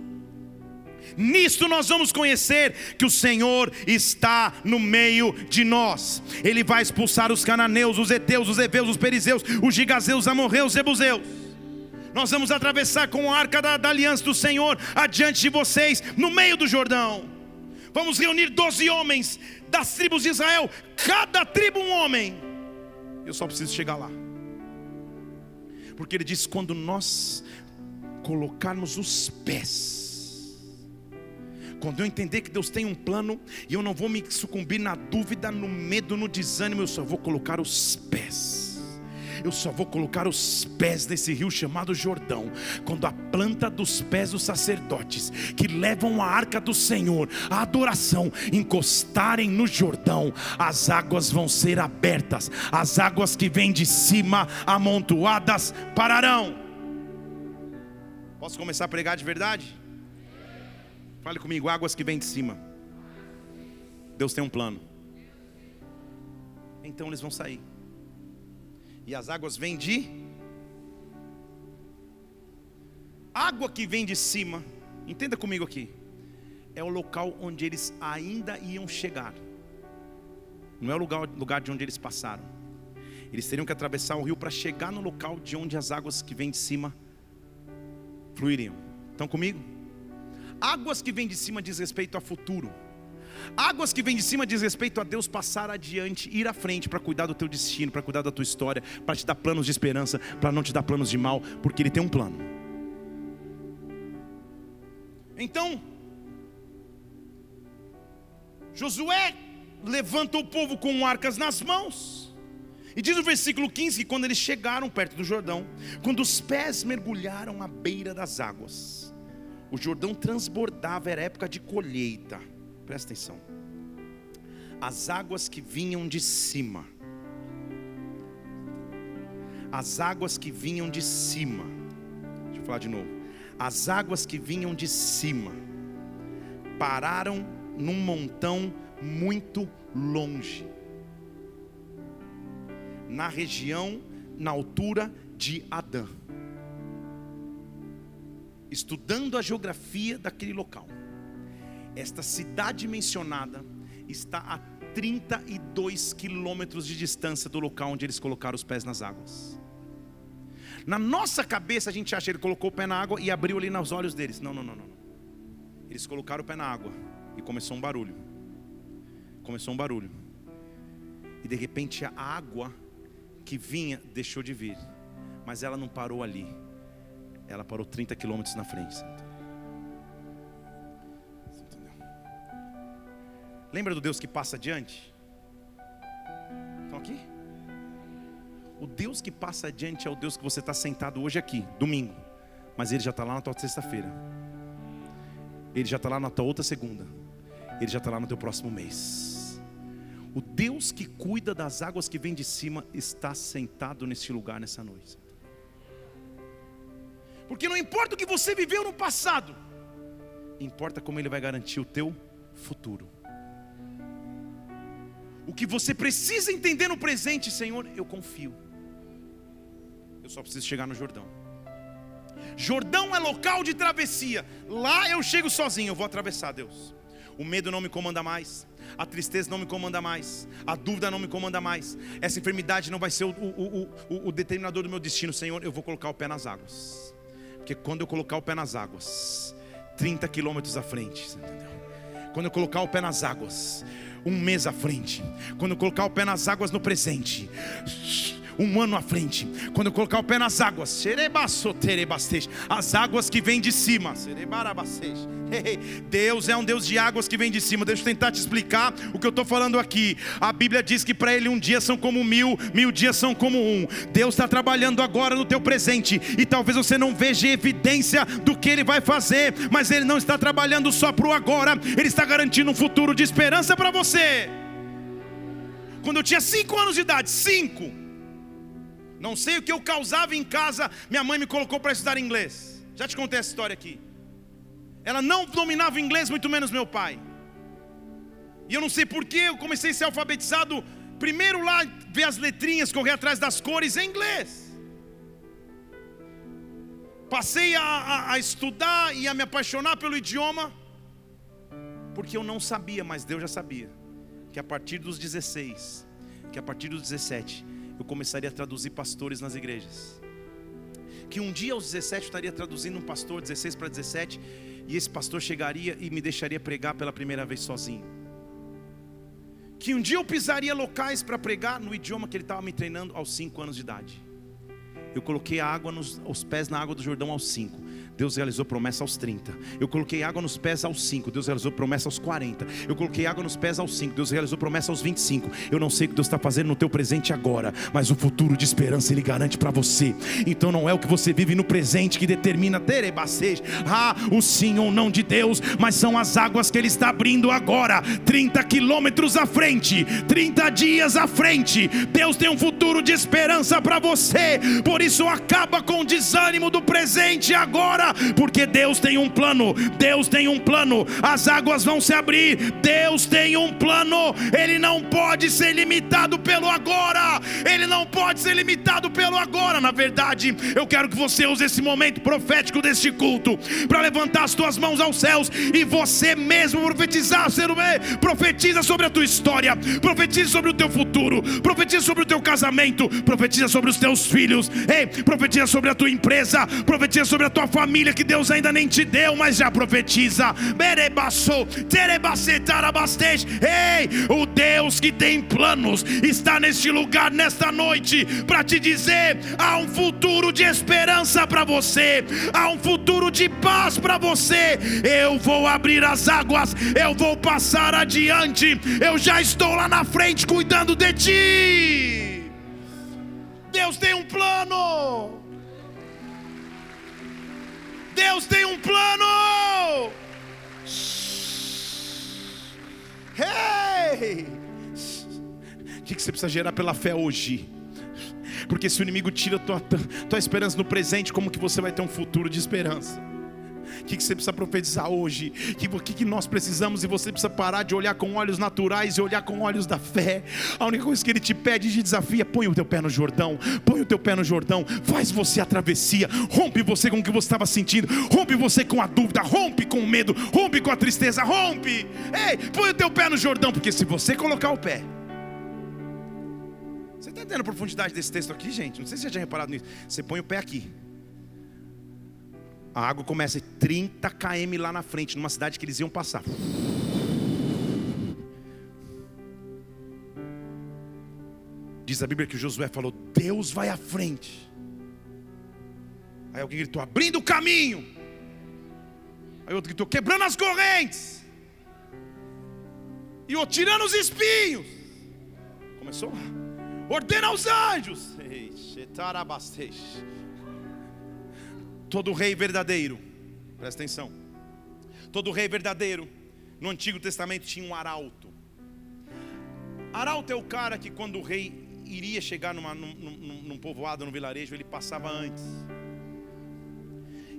Nisto nós vamos conhecer que o Senhor está no meio de nós. Ele vai expulsar os cananeus, os heteus, os heveus, os perizeus, os gigazeus, amorreus, os jebuseus nós vamos atravessar com a arca da, da aliança do Senhor adiante de vocês, no meio do Jordão. Vamos reunir doze homens das tribos de Israel, cada tribo um homem. Eu só preciso chegar lá. Porque ele diz: quando nós colocarmos os pés, quando eu entender que Deus tem um plano, e eu não vou me sucumbir na dúvida, no medo, no desânimo, eu só vou colocar os pés eu só vou colocar os pés nesse rio chamado Jordão, quando a planta dos pés dos sacerdotes, que levam a arca do Senhor, a adoração, encostarem no Jordão, as águas vão ser abertas, as águas que vêm de cima, amontoadas, pararão. Posso começar a pregar de verdade? Fale comigo, águas que vêm de cima. Deus tem um plano. Então eles vão sair. E as águas vêm de água que vem de cima. Entenda comigo aqui. É o local onde eles ainda iam chegar. Não é o lugar, lugar de onde eles passaram. Eles teriam que atravessar o rio para chegar no local de onde as águas que vêm de cima fluiriam. Estão comigo? Águas que vêm de cima diz respeito a futuro. Águas que vêm de cima diz respeito a Deus passar adiante, ir à frente para cuidar do teu destino, para cuidar da tua história, para te dar planos de esperança, para não te dar planos de mal, porque Ele tem um plano. Então, Josué levanta o povo com arcas nas mãos. E diz o versículo 15 que quando eles chegaram perto do Jordão, quando os pés mergulharam à beira das águas, o Jordão transbordava, era época de colheita. Presta atenção. As águas que vinham de cima. As águas que vinham de cima. Deixa eu falar de novo. As águas que vinham de cima pararam num montão muito longe. Na região, na altura de Adã. Estudando a geografia daquele local esta cidade mencionada está a 32 quilômetros de distância do local onde eles colocaram os pés nas águas. Na nossa cabeça a gente acha que ele colocou o pé na água e abriu ali nos olhos deles. Não, não, não, não. Eles colocaram o pé na água e começou um barulho. Começou um barulho. E de repente a água que vinha deixou de vir. Mas ela não parou ali. Ela parou 30 quilômetros na frente. Lembra do Deus que passa adiante? Estão aqui? O Deus que passa adiante é o Deus que você está sentado hoje aqui, domingo. Mas Ele já está lá na tua sexta-feira. Ele já está lá na tua outra segunda. Ele já está lá no teu próximo mês. O Deus que cuida das águas que vêm de cima está sentado neste lugar nessa noite. Porque não importa o que você viveu no passado, importa como Ele vai garantir o teu futuro. O que você precisa entender no presente, Senhor, eu confio. Eu só preciso chegar no Jordão. Jordão é local de travessia. Lá eu chego sozinho, eu vou atravessar, Deus. O medo não me comanda mais. A tristeza não me comanda mais. A dúvida não me comanda mais. Essa enfermidade não vai ser o, o, o, o determinador do meu destino, Senhor. Eu vou colocar o pé nas águas. Porque quando eu colocar o pé nas águas, 30 quilômetros à frente, entendeu? Quando eu colocar o pé nas águas, um mês à frente. Quando colocar o pé nas águas no presente um ano à frente. Quando colocar o pé nas águas, as águas que vêm de cima. Deus é um Deus de águas que vem de cima. Deixa eu tentar te explicar o que eu estou falando aqui. A Bíblia diz que para Ele um dia são como mil, mil dias são como um. Deus está trabalhando agora no teu presente e talvez você não veja evidência do que Ele vai fazer, mas Ele não está trabalhando só para o agora, Ele está garantindo um futuro de esperança para você. Quando eu tinha cinco anos de idade, cinco, não sei o que eu causava em casa, minha mãe me colocou para estudar inglês. Já te contei essa história aqui. Ela não dominava inglês, muito menos meu pai. E eu não sei porquê, eu comecei a ser alfabetizado. Primeiro lá, ver as letrinhas, correr atrás das cores em inglês. Passei a, a, a estudar e a me apaixonar pelo idioma, porque eu não sabia, mas Deus já sabia, que a partir dos 16, que a partir dos 17, eu começaria a traduzir pastores nas igrejas. Que um dia aos 17 eu estaria traduzindo um pastor, 16 para 17, e esse pastor chegaria e me deixaria pregar pela primeira vez sozinho. Que um dia eu pisaria locais para pregar no idioma que ele estava me treinando aos 5 anos de idade. Eu coloquei a água nos, os pés na água do Jordão aos 5. Deus realizou promessa aos 30. Eu coloquei água nos pés aos 5. Deus realizou promessa aos 40. Eu coloquei água nos pés aos 5. Deus realizou promessa aos 25. Eu não sei o que Deus está fazendo no teu presente agora, mas o futuro de esperança Ele garante para você. Então não é o que você vive no presente que determina terebacês, ah, o sim ou não de Deus, mas são as águas que Ele está abrindo agora, 30 quilômetros à frente, 30 dias à frente. Deus tem um futuro de esperança para você. Por isso acaba com o desânimo do presente agora porque Deus tem um plano, Deus tem um plano, as águas vão se abrir, Deus tem um plano, Ele não pode ser limitado pelo agora, Ele não pode ser limitado pelo agora. Na verdade, eu quero que você use esse momento profético deste culto para levantar as tuas mãos aos céus e você mesmo profetizar, ser profetiza sobre a tua história, profetiza sobre o teu futuro, profetiza sobre o teu casamento, profetiza sobre os teus filhos, ei, profetiza sobre a tua empresa, profetiza sobre a tua família família que Deus ainda nem te deu, mas já profetiza. Ei, o Deus que tem planos está neste lugar nesta noite para te dizer: há um futuro de esperança para você, há um futuro de paz para você. Eu vou abrir as águas, eu vou passar adiante, eu já estou lá na frente cuidando de ti. Deus tem um plano. Deus tem um plano. Hey! O que você precisa gerar pela fé hoje? Porque se o inimigo tira a tua, tua esperança no presente, como que você vai ter um futuro de esperança? O que, você precisa profetizar hoje? O que, que, nós precisamos e você precisa parar de olhar com olhos naturais e olhar com olhos da fé. A única coisa que ele te pede e te desafia: põe o teu pé no Jordão, põe o teu pé no Jordão, faz você a travessia, rompe você com o que você estava sentindo, rompe você com a dúvida, rompe com o medo, rompe com a tristeza, rompe. Ei, põe o teu pé no Jordão, porque se você colocar o pé, você está entendendo a profundidade desse texto aqui, gente? Não sei se você já tinha reparado nisso. Você põe o pé aqui a água começa a 30 km lá na frente, numa cidade que eles iam passar. Diz a Bíblia que Josué falou: Deus vai à frente. Aí alguém gritou: abrindo o caminho. Aí outro gritou: quebrando as correntes. E outro tirando os espinhos. Começou. Ordena aos anjos. Ei, Todo rei verdadeiro, presta atenção. Todo rei verdadeiro, no Antigo Testamento tinha um arauto. Arauto é o cara que, quando o rei iria chegar numa, num, num, num povoado, num vilarejo, ele passava antes.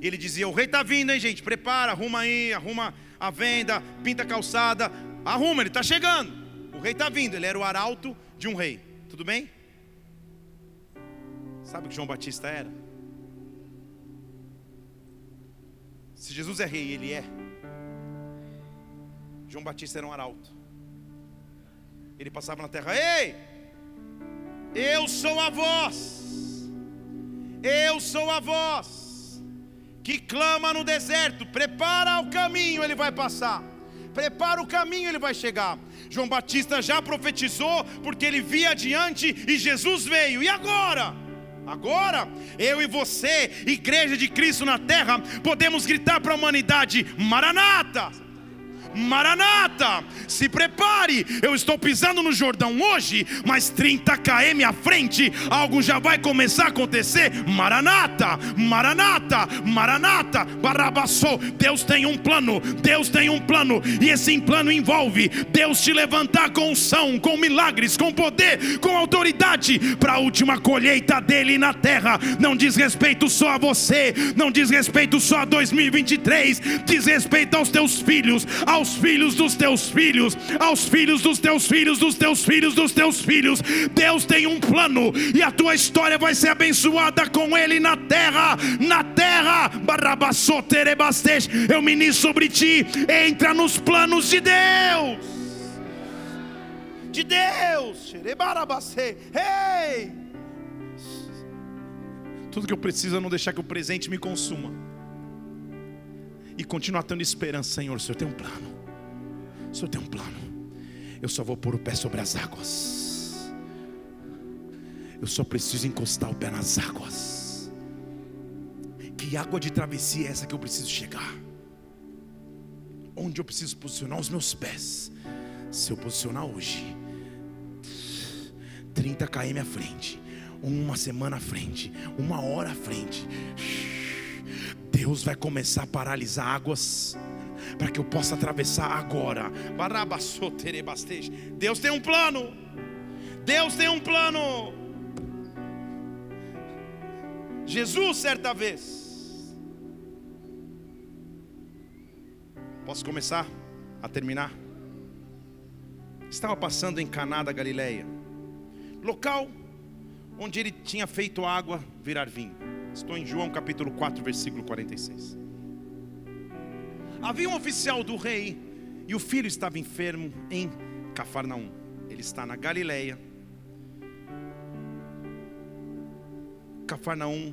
Ele dizia: O rei está vindo, hein, gente? Prepara, arruma aí, arruma a venda, pinta a calçada, arruma, ele está chegando. O rei está vindo, ele era o arauto de um rei. Tudo bem? Sabe o que João Batista era? Se Jesus é rei, ele é. João Batista era um arauto. Ele passava na terra, ei, eu sou a voz, eu sou a voz que clama no deserto, prepara o caminho, ele vai passar, prepara o caminho, ele vai chegar. João Batista já profetizou, porque ele via adiante e Jesus veio, e agora? Agora, eu e você, igreja de Cristo na terra, podemos gritar para a humanidade: Maranata! Maranata, se prepare. Eu estou pisando no Jordão hoje, mas 30 km à frente, algo já vai começar a acontecer. Maranata, Maranata, Maranata, Barabassou. Deus tem um plano, Deus tem um plano, e esse plano envolve Deus te levantar com unção, com milagres, com poder, com autoridade para a última colheita dele na terra. Não diz respeito só a você, não diz respeito só a 2023, diz respeito aos teus filhos, aos aos filhos dos teus filhos, aos filhos dos teus filhos, dos teus filhos, dos teus filhos. Deus tem um plano e a tua história vai ser abençoada com Ele na terra, na terra. Eu ministro sobre ti, entra nos planos de Deus. De Deus, ei! Tudo que eu preciso é não deixar que o presente me consuma e continuar tendo esperança, Senhor. O Senhor tem um plano. O Senhor tem um plano. Eu só vou pôr o pé sobre as águas. Eu só preciso encostar o pé nas águas. Que água de travessia é essa que eu preciso chegar? Onde eu preciso posicionar os meus pés? Se eu posicionar hoje, 30 km à frente, uma semana à frente, uma hora à frente, Deus vai começar a paralisar águas para que eu possa atravessar agora. Deus tem um plano. Deus tem um plano. Jesus, certa vez, posso começar a terminar? Estava passando em Caná da Galileia, local onde ele tinha feito água virar vinho. Estou em João capítulo 4, versículo 46. Havia um oficial do rei e o filho estava enfermo em Cafarnaum. Ele está na Galileia. Cafarnaum,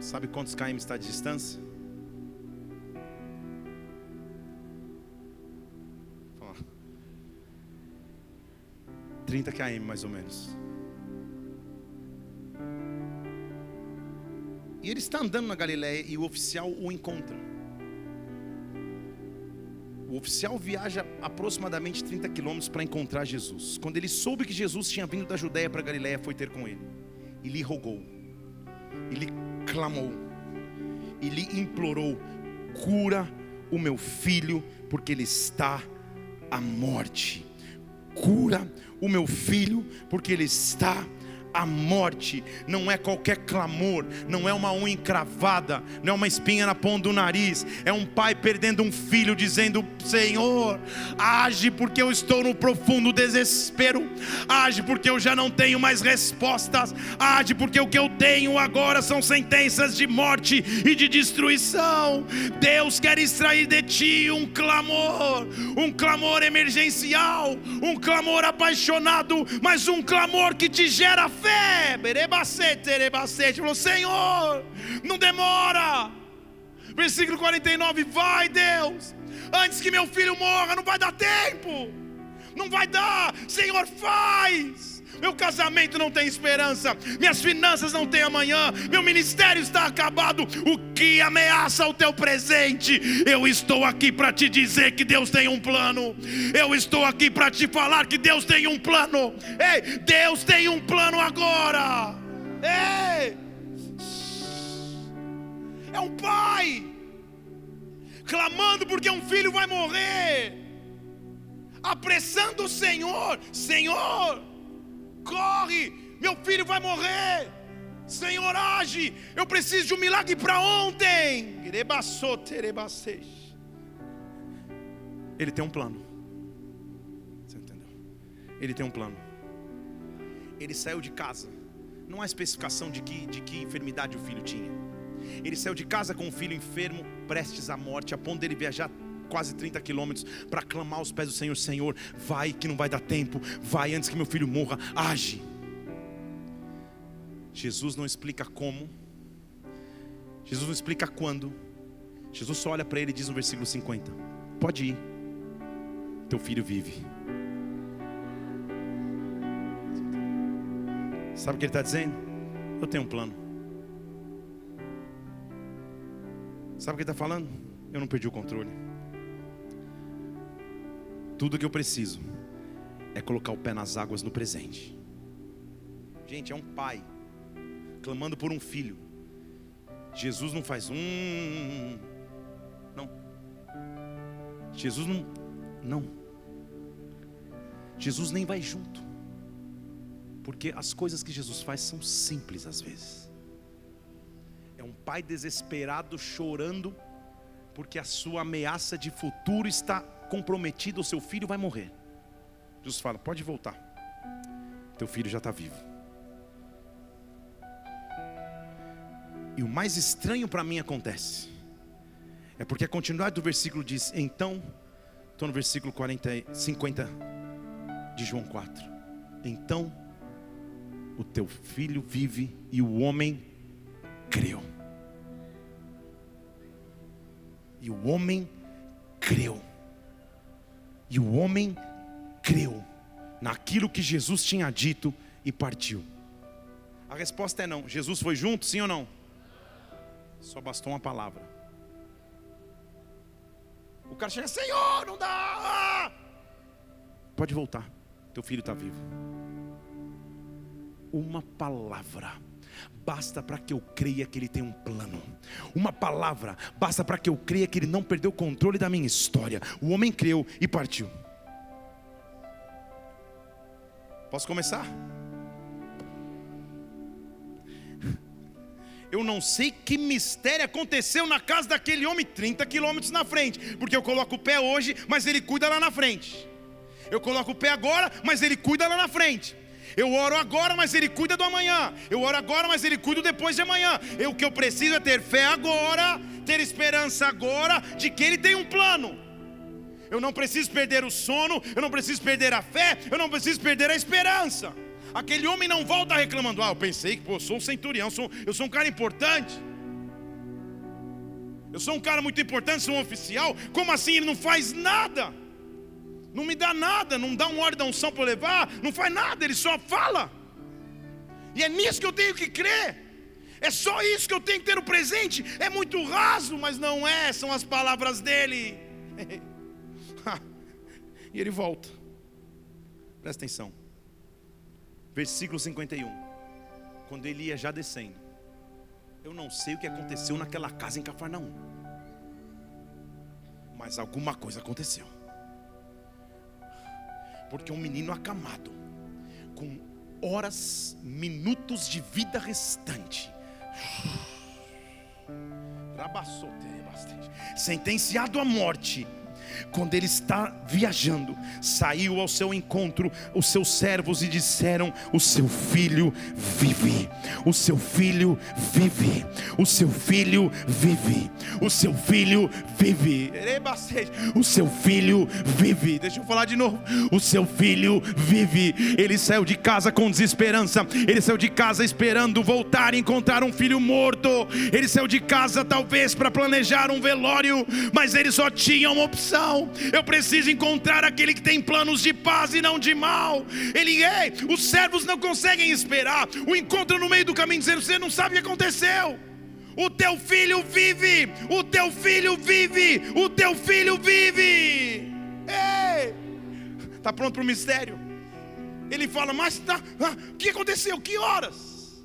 sabe quantos km está de distância? Fala. 30 km mais ou menos. E ele está andando na Galileia e o oficial o encontra. O oficial viaja aproximadamente 30 quilômetros para encontrar Jesus. Quando ele soube que Jesus tinha vindo da Judéia para Galiléia, foi ter com ele. E lhe rogou, e lhe clamou, e lhe implorou: cura o meu filho, porque ele está à morte. Cura o meu filho, porque ele está à a morte não é qualquer clamor, não é uma unha encravada, não é uma espinha na ponta do nariz, é um pai perdendo um filho dizendo: Senhor, age porque eu estou no profundo desespero, age porque eu já não tenho mais respostas, age porque o que eu tenho agora são sentenças de morte e de destruição. Deus quer extrair de ti um clamor, um clamor emergencial, um clamor apaixonado, mas um clamor que te gera fé. Falou, Senhor, não demora. Versículo 49, vai Deus, antes que meu filho morra, não vai dar tempo, não vai dar, Senhor, faz meu casamento não tem esperança, minhas finanças não têm amanhã, meu ministério está acabado. O que ameaça o teu presente? Eu estou aqui para te dizer que Deus tem um plano. Eu estou aqui para te falar que Deus tem um plano. Ei, Deus tem um plano agora. Ei! É um pai clamando porque um filho vai morrer, apressando o Senhor, Senhor, corre, meu filho vai morrer. Senhor, age, eu preciso de um milagre para ontem. Ele tem um plano. Você entendeu? Ele tem um plano. Ele saiu de casa. Não há especificação de que, de que enfermidade o filho tinha. Ele saiu de casa com um filho enfermo, prestes à morte, a ponto dele viajar quase 30 quilômetros para clamar aos pés do Senhor: Senhor, vai que não vai dar tempo, vai antes que meu filho morra, age. Jesus não explica como, Jesus não explica quando, Jesus só olha para ele e diz no versículo 50: Pode ir, teu filho vive. Sabe o que ele está dizendo? Eu tenho um plano. Sabe o que ele está falando? Eu não perdi o controle. Tudo que eu preciso é colocar o pé nas águas no presente. Gente, é um pai clamando por um filho. Jesus não faz um. Não. Jesus não. Não. Jesus nem vai junto. Porque as coisas que Jesus faz são simples às vezes. É um pai desesperado chorando porque a sua ameaça de futuro está comprometida, o seu filho vai morrer. Jesus fala: pode voltar, teu filho já está vivo. E o mais estranho para mim acontece, é porque a continuidade do versículo diz: então, estou no versículo 40, 50 de João 4. Então, o teu filho vive e o homem creu. E o homem creu. E o homem creu naquilo que Jesus tinha dito e partiu. A resposta é não. Jesus foi junto, sim ou não? Só bastou uma palavra. O cara chega, Senhor, não dá. Pode voltar, teu filho está vivo. Uma palavra basta para que eu creia que Ele tem um plano. Uma palavra basta para que eu creia que Ele não perdeu o controle da minha história. O homem creu e partiu. Posso começar? Eu não sei que mistério aconteceu na casa daquele homem 30 quilômetros na frente, porque eu coloco o pé hoje, mas ele cuida lá na frente. Eu coloco o pé agora, mas ele cuida lá na frente. Eu oro agora, mas Ele cuida do amanhã. Eu oro agora, mas Ele cuida depois de amanhã. Eu, o que eu preciso é ter fé agora, ter esperança agora de que Ele tem um plano. Eu não preciso perder o sono, eu não preciso perder a fé, eu não preciso perder a esperança. Aquele homem não volta reclamando: Ah, eu pensei que pô, sou um centurião, sou, eu sou um cara importante. Eu sou um cara muito importante, sou um oficial. Como assim ele não faz nada? Não me dá nada, não dá um óleo da unção para levar, não faz nada, ele só fala. E é nisso que eu tenho que crer. É só isso que eu tenho que ter no presente. É muito raso, mas não é, são as palavras dele. e ele volta. Presta atenção. Versículo 51. Quando ele ia já descendo. Eu não sei o que aconteceu naquela casa em Cafarnaum. Mas alguma coisa aconteceu. Porque um menino acamado, com horas, minutos de vida restante, sentenciado à morte, quando ele está viajando, saiu ao seu encontro os seus servos e disseram: O seu filho vive, o seu filho vive, o seu filho vive, o seu filho vive, o seu filho vive. Deixa eu falar de novo: O seu filho vive. Ele saiu de casa com desesperança, ele saiu de casa esperando voltar e encontrar um filho morto. Ele saiu de casa talvez para planejar um velório, mas ele só tinha uma opção eu preciso encontrar aquele que tem planos de paz e não de mal. Ele é, os servos não conseguem esperar. O encontro no meio do caminho dizendo: Você não sabe o que aconteceu. O teu filho vive, o teu filho vive, o teu filho vive. Ei, está pronto para o mistério? Ele fala, mas tá, ah, o que aconteceu? Que horas?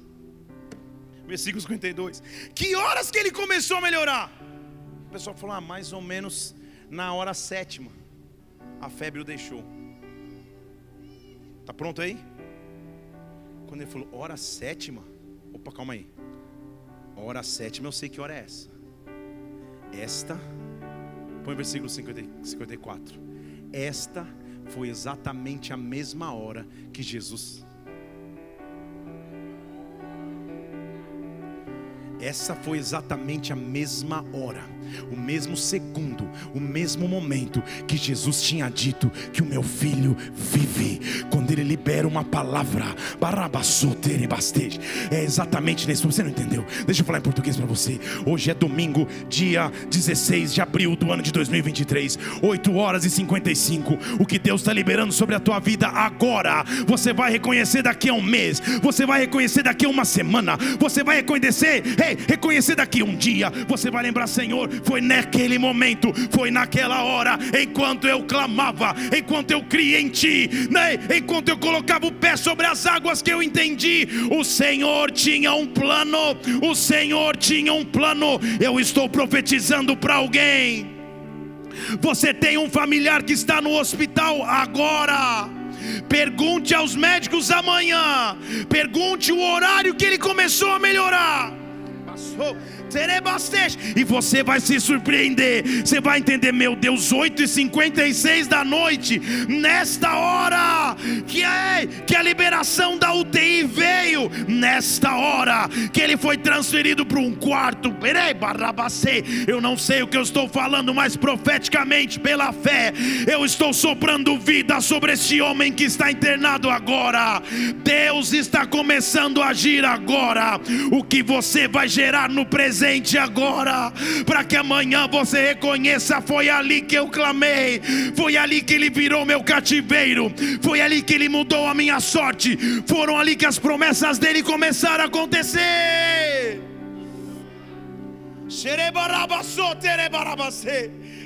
Versículo 52. Que horas que ele começou a melhorar? O pessoal falou, ah, mais ou menos na hora sétima, a febre o deixou. Tá pronto aí? Quando ele falou, hora sétima, opa, calma aí. Hora sétima, eu sei que hora é essa. Esta, põe o versículo 50, 54. Esta foi exatamente a mesma hora que Jesus essa foi exatamente a mesma hora, o mesmo segundo, o mesmo momento que Jesus tinha dito que o meu filho vive. Quando ele libera uma palavra, é exatamente nesse. Você não entendeu? Deixa eu falar em português para você. Hoje é domingo, dia 16 de abril do ano de 2023, 8 horas e 55. O que Deus está liberando sobre a tua vida agora, você vai reconhecer daqui a um mês, você vai reconhecer daqui a uma semana, você vai reconhecer, hey, reconhecer daqui um dia. Você vai lembrar, Senhor, foi naquele momento, foi naquela hora, enquanto eu clamava, enquanto eu criei em Ti, né? enquanto eu colocava o pé sobre as águas que eu entendi, o Senhor tinha um plano, o Senhor tinha um plano. Eu estou profetizando para alguém. Você tem um familiar que está no hospital agora. Pergunte aos médicos amanhã. Pergunte o horário que ele começou a melhorar. Passou e você vai se surpreender. Você vai entender, meu Deus, 8h56 da noite, nesta hora, que é que a liberação da UTI veio, nesta hora, que ele foi transferido para um quarto. Eu não sei o que eu estou falando, mas profeticamente, pela fé, eu estou soprando vida sobre este homem que está internado agora. Deus está começando a agir agora. O que você vai gerar no presente presente agora, para que amanhã você reconheça: foi ali que eu clamei, foi ali que Ele virou meu cativeiro, foi ali que Ele mudou a minha sorte, foram ali que as promessas dele começaram a acontecer.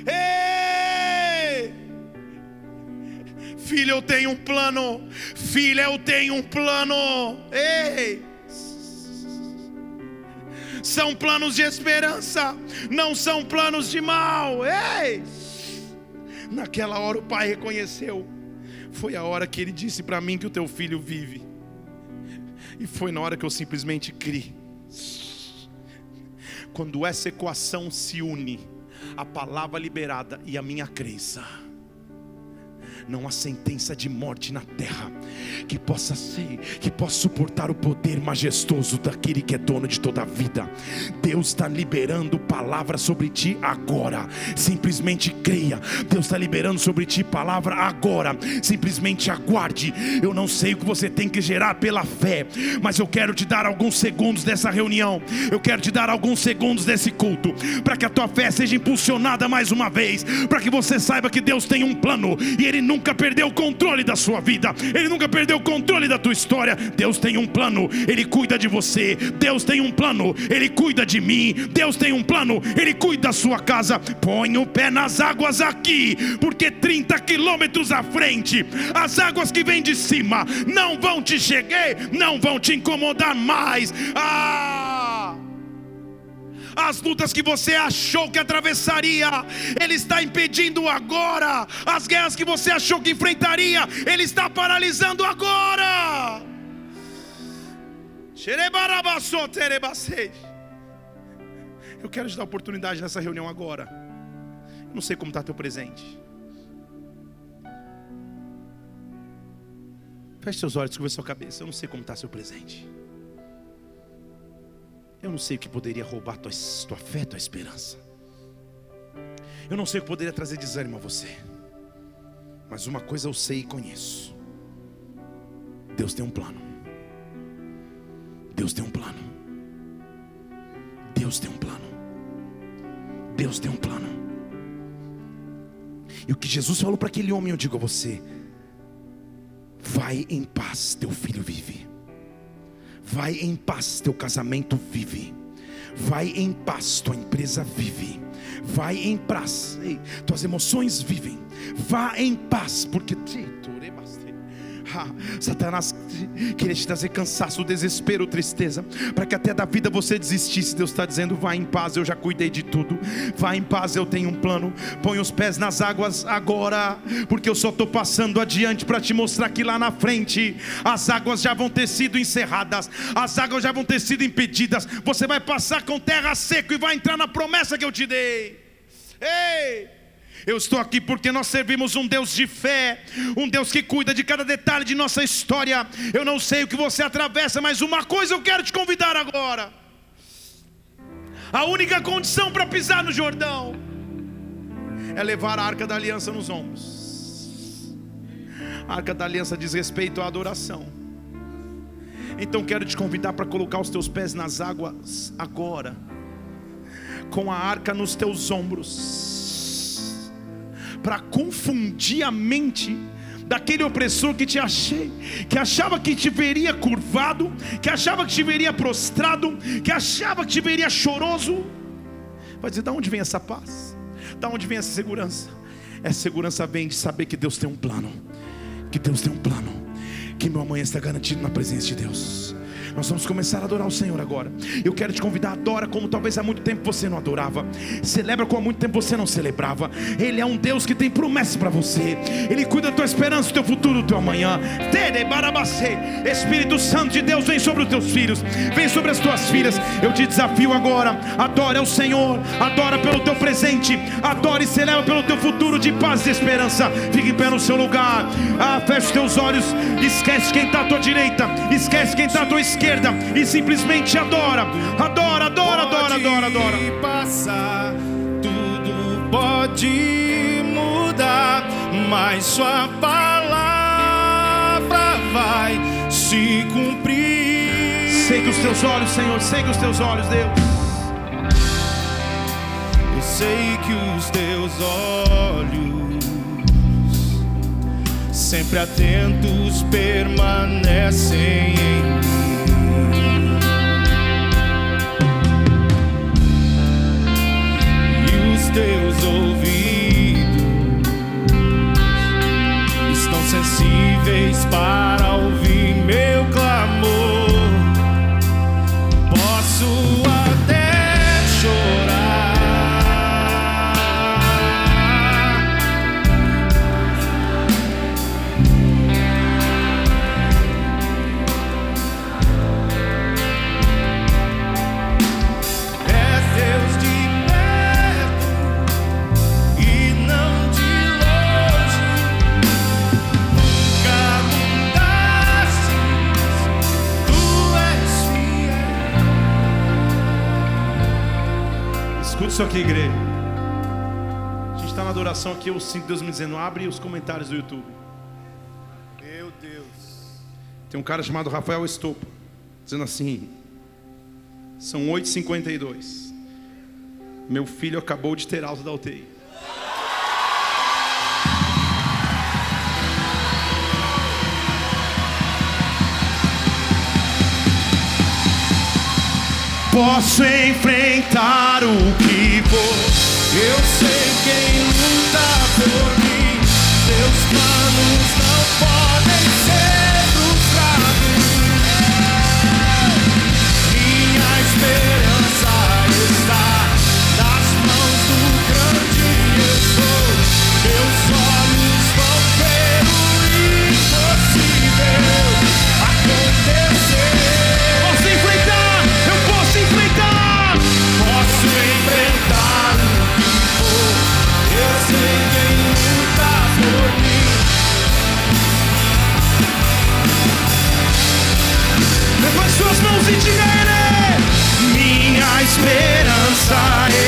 Ei! Filho, eu tenho um plano. Filha, eu tenho um plano. Ei! São planos de esperança, não são planos de mal. Ei! Naquela hora o pai reconheceu. Foi a hora que ele disse para mim que o teu filho vive. E foi na hora que eu simplesmente criei. Quando essa equação se une, a palavra liberada e a minha crença não há sentença de morte na terra que possa ser, que possa suportar o poder majestoso daquele que é dono de toda a vida. Deus está liberando palavra sobre ti agora. Simplesmente creia. Deus está liberando sobre ti palavra agora. Simplesmente aguarde. Eu não sei o que você tem que gerar pela fé, mas eu quero te dar alguns segundos dessa reunião. Eu quero te dar alguns segundos desse culto para que a tua fé seja impulsionada mais uma vez, para que você saiba que Deus tem um plano e Ele nunca perdeu o controle da sua vida, Ele nunca perdeu o controle da tua história. Deus tem um plano, Ele cuida de você. Deus tem um plano, Ele cuida de mim. Deus tem um plano, Ele cuida da sua casa. Põe o pé nas águas aqui, porque 30 quilômetros à frente, as águas que vêm de cima não vão te chegar, não vão te incomodar mais. Ah! As lutas que você achou que atravessaria, Ele está impedindo agora, as guerras que você achou que enfrentaria, Ele está paralisando agora. Eu quero te dar oportunidade nessa reunião agora. Eu não sei como está teu presente. Feche seus olhos, descubra sua cabeça. Eu não sei como está seu presente. Eu não sei o que poderia roubar tua, tua fé, tua esperança. Eu não sei o que poderia trazer desânimo a você. Mas uma coisa eu sei e conheço: Deus tem um plano. Deus tem um plano. Deus tem um plano. Deus tem um plano. E o que Jesus falou para aquele homem, eu digo a você: vai em paz, teu filho vive. Vai em paz, teu casamento vive. Vai em paz, tua empresa vive. Vai em paz, tuas emoções vivem. Vá em paz, porque Satanás queria te trazer cansaço, desespero, tristeza, para que até da vida você desistisse. Deus está dizendo: vá em paz, eu já cuidei de tudo. Vá em paz, eu tenho um plano. Põe os pés nas águas agora, porque eu só estou passando adiante para te mostrar que lá na frente as águas já vão ter sido encerradas, as águas já vão ter sido impedidas. Você vai passar com terra seca e vai entrar na promessa que eu te dei. Ei! Eu estou aqui porque nós servimos um Deus de fé, um Deus que cuida de cada detalhe de nossa história. Eu não sei o que você atravessa, mas uma coisa eu quero te convidar agora. A única condição para pisar no Jordão é levar a arca da aliança nos ombros. A arca da aliança diz respeito à adoração. Então quero te convidar para colocar os teus pés nas águas agora, com a arca nos teus ombros, para confundir a mente daquele opressor que te achei, que achava que te veria curvado, que achava que te veria prostrado, que achava que te veria choroso. Vai dizer: da onde vem essa paz? Da onde vem essa segurança? Essa segurança vem de saber que Deus tem um plano, que Deus tem um plano, que meu amanhã está garantido na presença de Deus. Nós vamos começar a adorar o Senhor agora. Eu quero te convidar, adora como talvez há muito tempo você não adorava. Celebra como há muito tempo você não celebrava. Ele é um Deus que tem promessas para você. Ele cuida da tua esperança, do teu futuro, do teu amanhã. Espírito Santo de Deus, vem sobre os teus filhos, vem sobre as tuas filhas. Eu te desafio agora. Adora o Senhor, adora pelo teu presente, adora e celebra pelo teu futuro de paz e esperança. Fique em pé no seu lugar. Ah, feche os teus olhos. Esquece quem está à tua direita, esquece quem está à tua esquerda esquerda e simplesmente adora, adora, adora, adora, adora, adora. Passar, tudo pode mudar, mas sua palavra vai se cumprir. Segue os teus olhos, Senhor, segue os teus olhos, Deus. Eu sei que os teus olhos sempre atentos permanecem em mim. Teus ouvidos estão sensíveis para ouvir meu clamor. Posso isso aqui, igreja. A gente está na adoração aqui, eu sinto Deus me dizendo: abre os comentários do YouTube. Meu Deus. Tem um cara chamado Rafael Estopa, dizendo assim: são 8h52. Meu filho acabou de ter alta da UTI. Posso enfrentar o que for. Eu sei quem luta por mim. Teus planos não podem esperança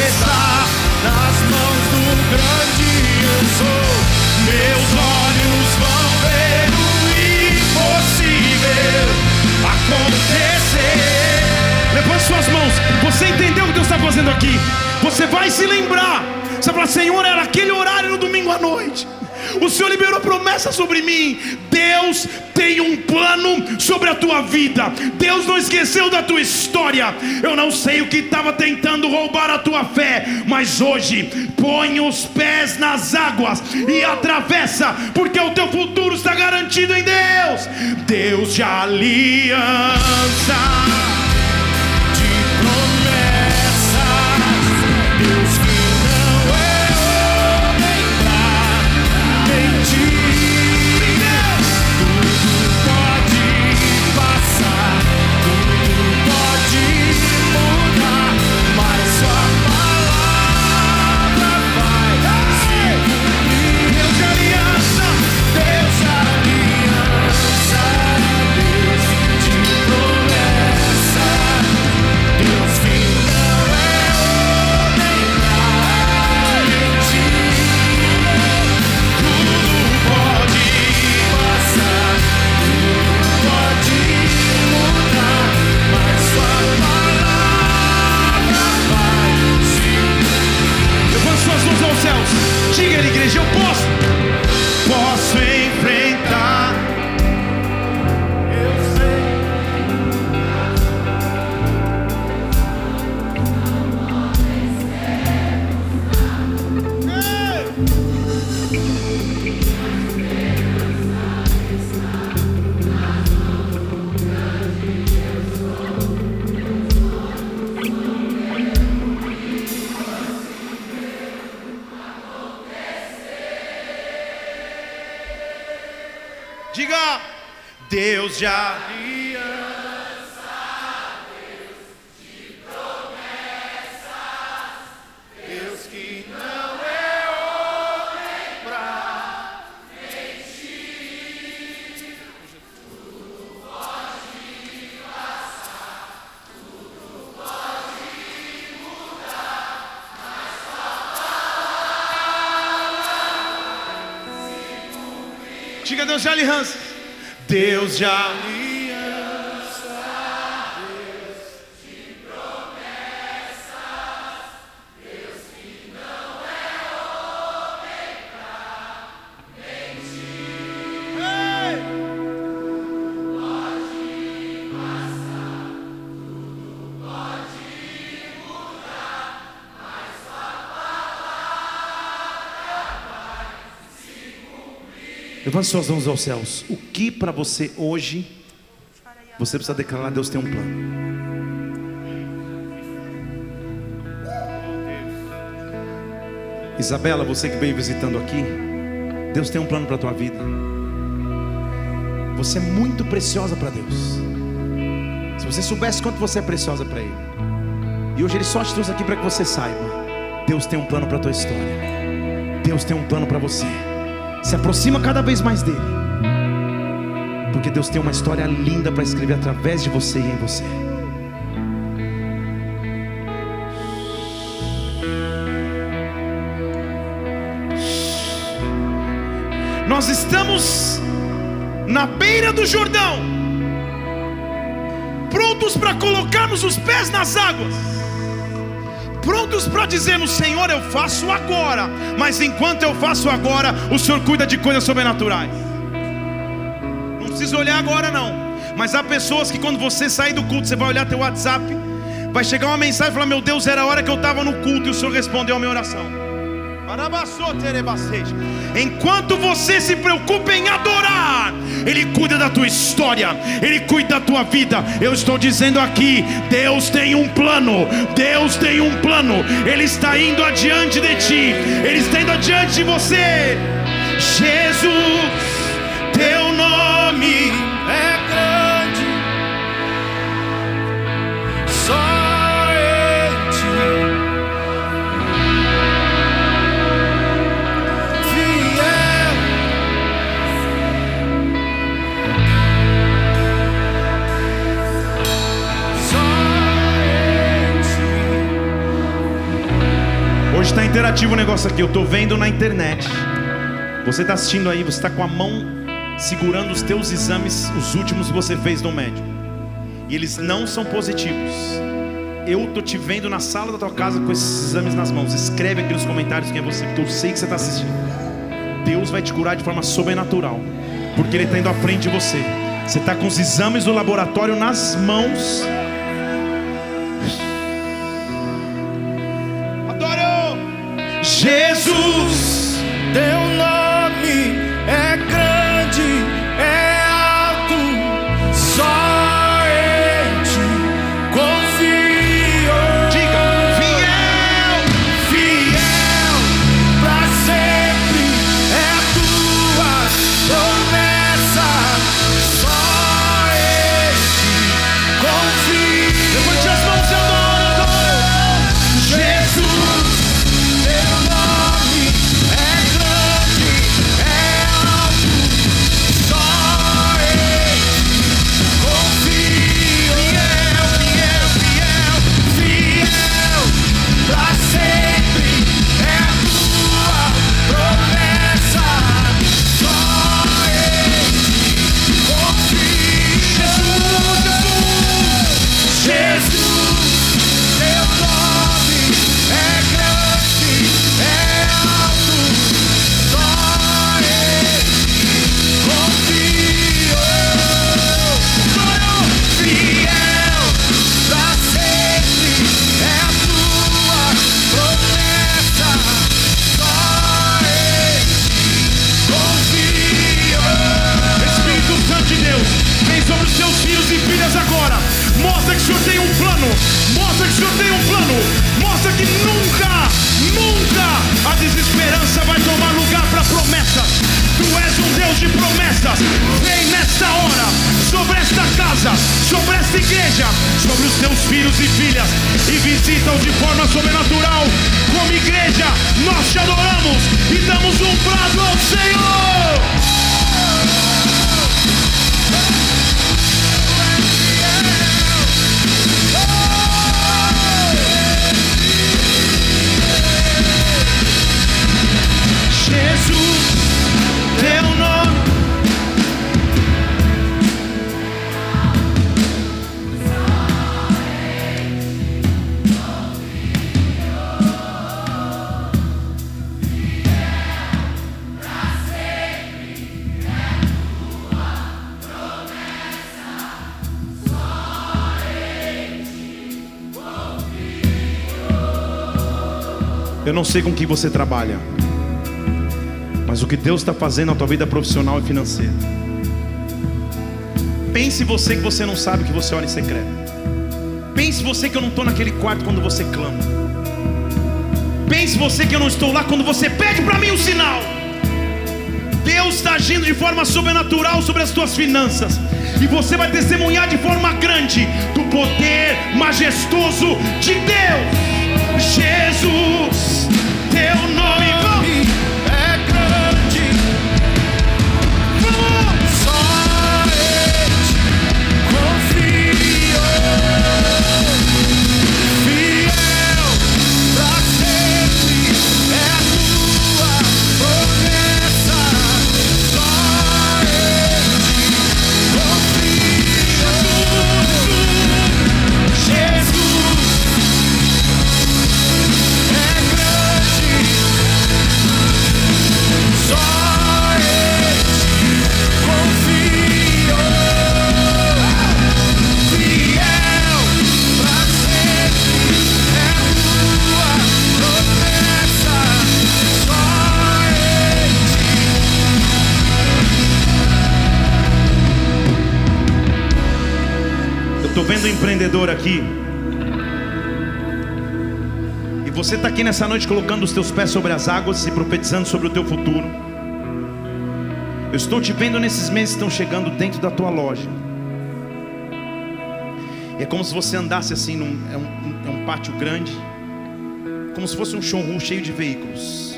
está Nas mãos do grande eu sou. Meus olhos vão ver o impossível acontecer. Levante suas mãos. Você entendeu o que Deus está fazendo aqui? Você vai se lembrar. Você vai falar, Senhor, era aquele horário no domingo à noite. O Senhor liberou promessa sobre mim. Deus tem um plano sobre a tua vida. Deus não esqueceu da tua história. Eu não sei o que estava tentando roubar a tua fé, mas hoje põe os pés nas águas e atravessa, porque o teu futuro está garantido em Deus. Deus de aliança. Deus já aliança. Deus já. Levante suas mãos aos céus. O que para você hoje você precisa declarar? Deus tem um plano. Isabela, você que veio visitando aqui, Deus tem um plano para a tua vida. Você é muito preciosa para Deus. Se você soubesse quanto você é preciosa para Ele, e hoje Ele só te trouxe aqui para que você saiba: Deus tem um plano para a tua história. Deus tem um plano para você. Se aproxima cada vez mais dele. Porque Deus tem uma história linda para escrever através de você e em você. Nós estamos na beira do Jordão, prontos para colocarmos os pés nas águas prontos para dizermos: Senhor, eu faço agora, mas enquanto eu faço agora, o Senhor cuida de coisas sobrenaturais. Não precisa olhar agora, não. Mas há pessoas que quando você sair do culto, você vai olhar teu WhatsApp, vai chegar uma mensagem e falar: Meu Deus, era a hora que eu estava no culto e o Senhor respondeu a minha oração. Enquanto você se preocupa em adorar, Ele cuida da tua história, Ele cuida da tua vida. Eu estou dizendo aqui: Deus tem um plano, Deus tem um plano, Ele está indo adiante de ti, Ele está indo adiante de você. Jesus, teu nome Hoje está interativo o negócio aqui. Eu estou vendo na internet. Você está assistindo aí, você está com a mão segurando os teus exames, os últimos que você fez no médico. E eles não são positivos. Eu tô te vendo na sala da tua casa com esses exames nas mãos. Escreve aqui nos comentários quem é você, porque eu sei que você está assistindo. Deus vai te curar de forma sobrenatural, porque Ele está indo à frente de você. Você está com os exames do laboratório nas mãos. Jesus! Teu nome sei com que você trabalha, mas o que Deus está fazendo na tua vida profissional e financeira. Pense você que você não sabe que você ora em secreto. Pense você que eu não estou naquele quarto quando você clama. Pense você que eu não estou lá quando você pede para mim um sinal. Deus está agindo de forma sobrenatural sobre as tuas finanças. E você vai testemunhar de forma grande do poder majestoso de Deus. Jesus, teu nome. vamos, aqui. E você está aqui nessa noite colocando os teus pés sobre as águas e profetizando sobre o teu futuro. Eu estou te vendo nesses meses que estão chegando dentro da tua loja. E é como se você andasse assim num é um, é um pátio grande, como se fosse um showroom cheio de veículos.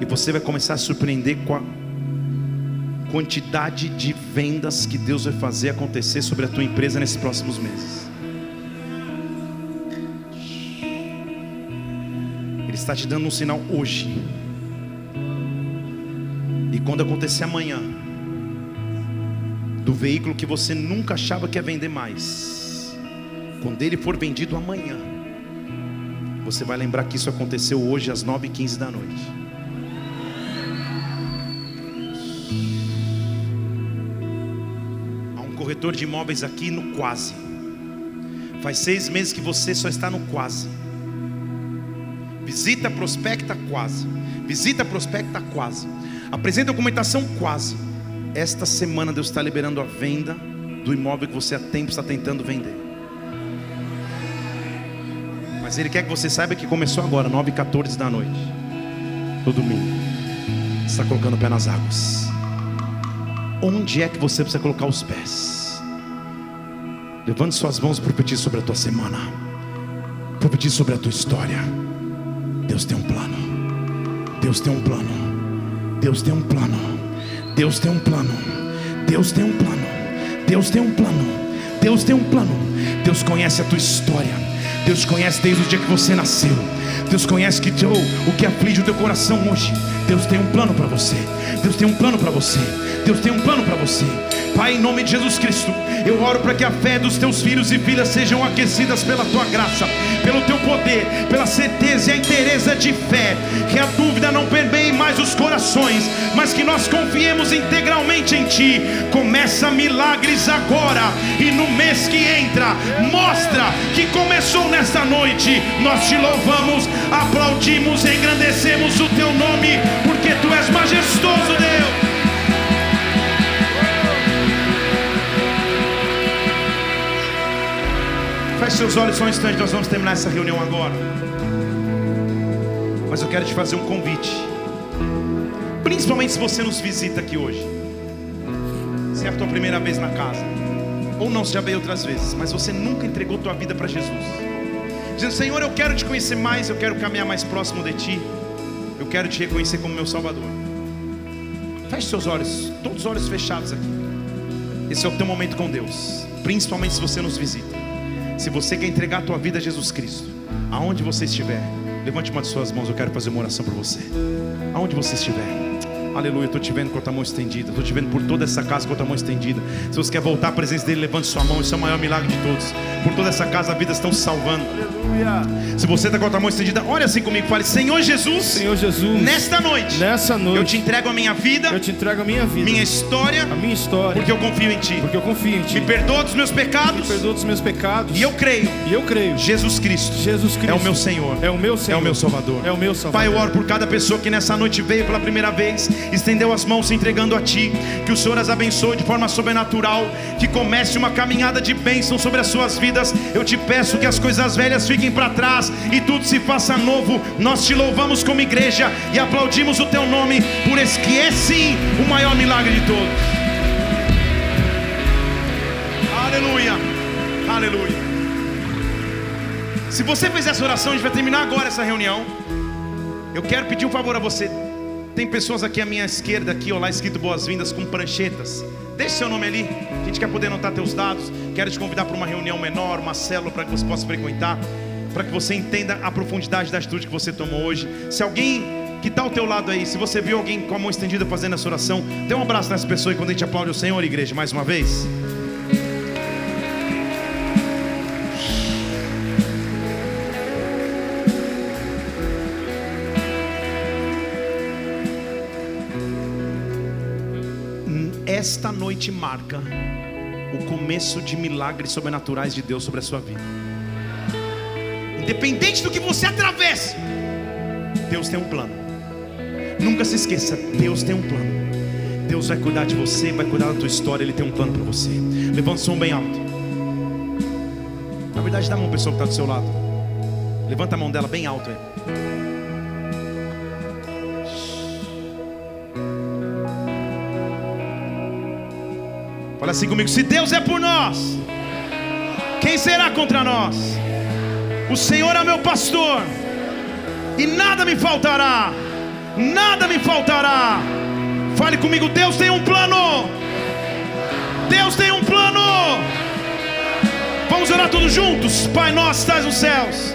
E você vai começar a surpreender com a quantidade de vendas que Deus vai fazer acontecer sobre a tua empresa nesses próximos meses. Ele está te dando um sinal hoje. E quando acontecer amanhã, do veículo que você nunca achava que ia vender mais, quando ele for vendido amanhã, você vai lembrar que isso aconteceu hoje às 9h15 da noite. Corretor de imóveis aqui no quase. Faz seis meses que você só está no quase. Visita, prospecta quase. Visita, prospecta quase. Apresenta documentação quase. Esta semana Deus está liberando a venda do imóvel que você há tempo está tentando vender. Mas Ele quer que você saiba que começou agora, 9 h 14 da noite. No domingo. Está colocando o pé nas águas. Onde é que você precisa colocar os pés? Levante suas mãos e profetize sobre a tua semana. Profetize sobre a tua história. Deus tem um plano. Deus tem um plano. Deus tem um plano. Deus tem um plano. Deus tem um plano. Deus tem um plano. Deus tem um plano. Deus conhece a tua história. Deus conhece desde o dia que você nasceu. Deus conhece que teu, o que aflige o teu coração hoje. Deus tem um plano para você. Deus tem um plano para você. Deus tem um plano para você. Pai, em nome de Jesus Cristo, eu oro para que a fé dos teus filhos e filhas sejam aquecidas pela tua graça, pelo teu poder, pela certeza e a inteireza de fé. Que a dúvida não permeie mais os corações, mas que nós confiemos integralmente em ti. Começa milagres agora e no mês que entra, mostra que começou nesta noite. Nós te louvamos, aplaudimos, engrandecemos o teu nome, porque tu és majestoso, Deus. Feche seus olhos só um instante, nós vamos terminar essa reunião agora. Mas eu quero te fazer um convite. Principalmente se você nos visita aqui hoje. Se é a tua primeira vez na casa. Ou não, se já veio outras vezes, mas você nunca entregou tua vida para Jesus. Dizendo, Senhor, eu quero te conhecer mais, eu quero caminhar mais próximo de ti. Eu quero te reconhecer como meu Salvador. Feche seus olhos, todos os olhos fechados aqui. Esse é o teu momento com Deus, principalmente se você nos visita. Se você quer entregar a tua vida a Jesus Cristo, aonde você estiver, levante uma de suas mãos, eu quero fazer uma oração para você. Aonde você estiver. Aleluia, estou te vendo com a tua mão estendida. Estou te vendo por toda essa casa com a tua mão estendida. Se você quer voltar à presença dele, levante sua mão. Isso é o maior milagre de todos. Por toda essa casa, vidas estão se salvando. Se você está com a tua mão estendida, olha assim comigo. Fale, Senhor Jesus. Senhor Jesus. Nesta noite. Nessa noite. Eu te entrego a minha vida. Eu te entrego a minha vida. Minha história. A minha história. Porque eu confio em ti. Porque eu confio em ti. Me perdoa dos meus pecados. Me perdoa dos meus pecados. E eu creio. E eu creio. Jesus Cristo. Jesus Cristo. É o meu Senhor. É o meu Senhor. É o meu Salvador. É o meu Salvador. Pai, eu oro por cada pessoa que nessa noite veio pela primeira vez, estendeu as mãos se entregando a Ti. Que o Senhor as abençoe de forma sobrenatural. Que comece uma caminhada de bênção sobre as suas vidas. Eu te peço que as coisas velhas fiquem para trás e tudo se faça novo. Nós te louvamos como igreja e aplaudimos o Teu nome por esse que é sim o maior milagre de todos. Aleluia. Aleluia. Se você fez essa oração, a gente vai terminar agora essa reunião. Eu quero pedir um favor a você. Tem pessoas aqui à minha esquerda, aqui, ó, lá escrito boas-vindas com pranchetas. Deixe seu nome ali. A gente quer poder anotar teus dados. Quero te convidar para uma reunião menor, uma célula para que você possa frequentar, para que você entenda a profundidade da atitude que você tomou hoje. Se alguém que está ao teu lado aí, se você viu alguém com a mão estendida fazendo essa oração, dê um abraço nessa pessoa e quando a gente aplaude o Senhor, igreja, mais uma vez. Esta noite marca o começo de milagres sobrenaturais de Deus sobre a sua vida. Independente do que você atravesse, Deus tem um plano. Nunca se esqueça, Deus tem um plano. Deus vai cuidar de você, vai cuidar da tua história, Ele tem um plano para você. Levanta o som bem alto. Na verdade, dá a mão pessoa que está do seu lado. Levanta a mão dela bem alto aí. Assim comigo: se Deus é por nós, quem será contra nós? O Senhor é meu pastor, e nada me faltará, nada me faltará. Fale comigo: Deus tem um plano, Deus tem um plano. Vamos orar todos juntos, Pai nosso, estás nos céus.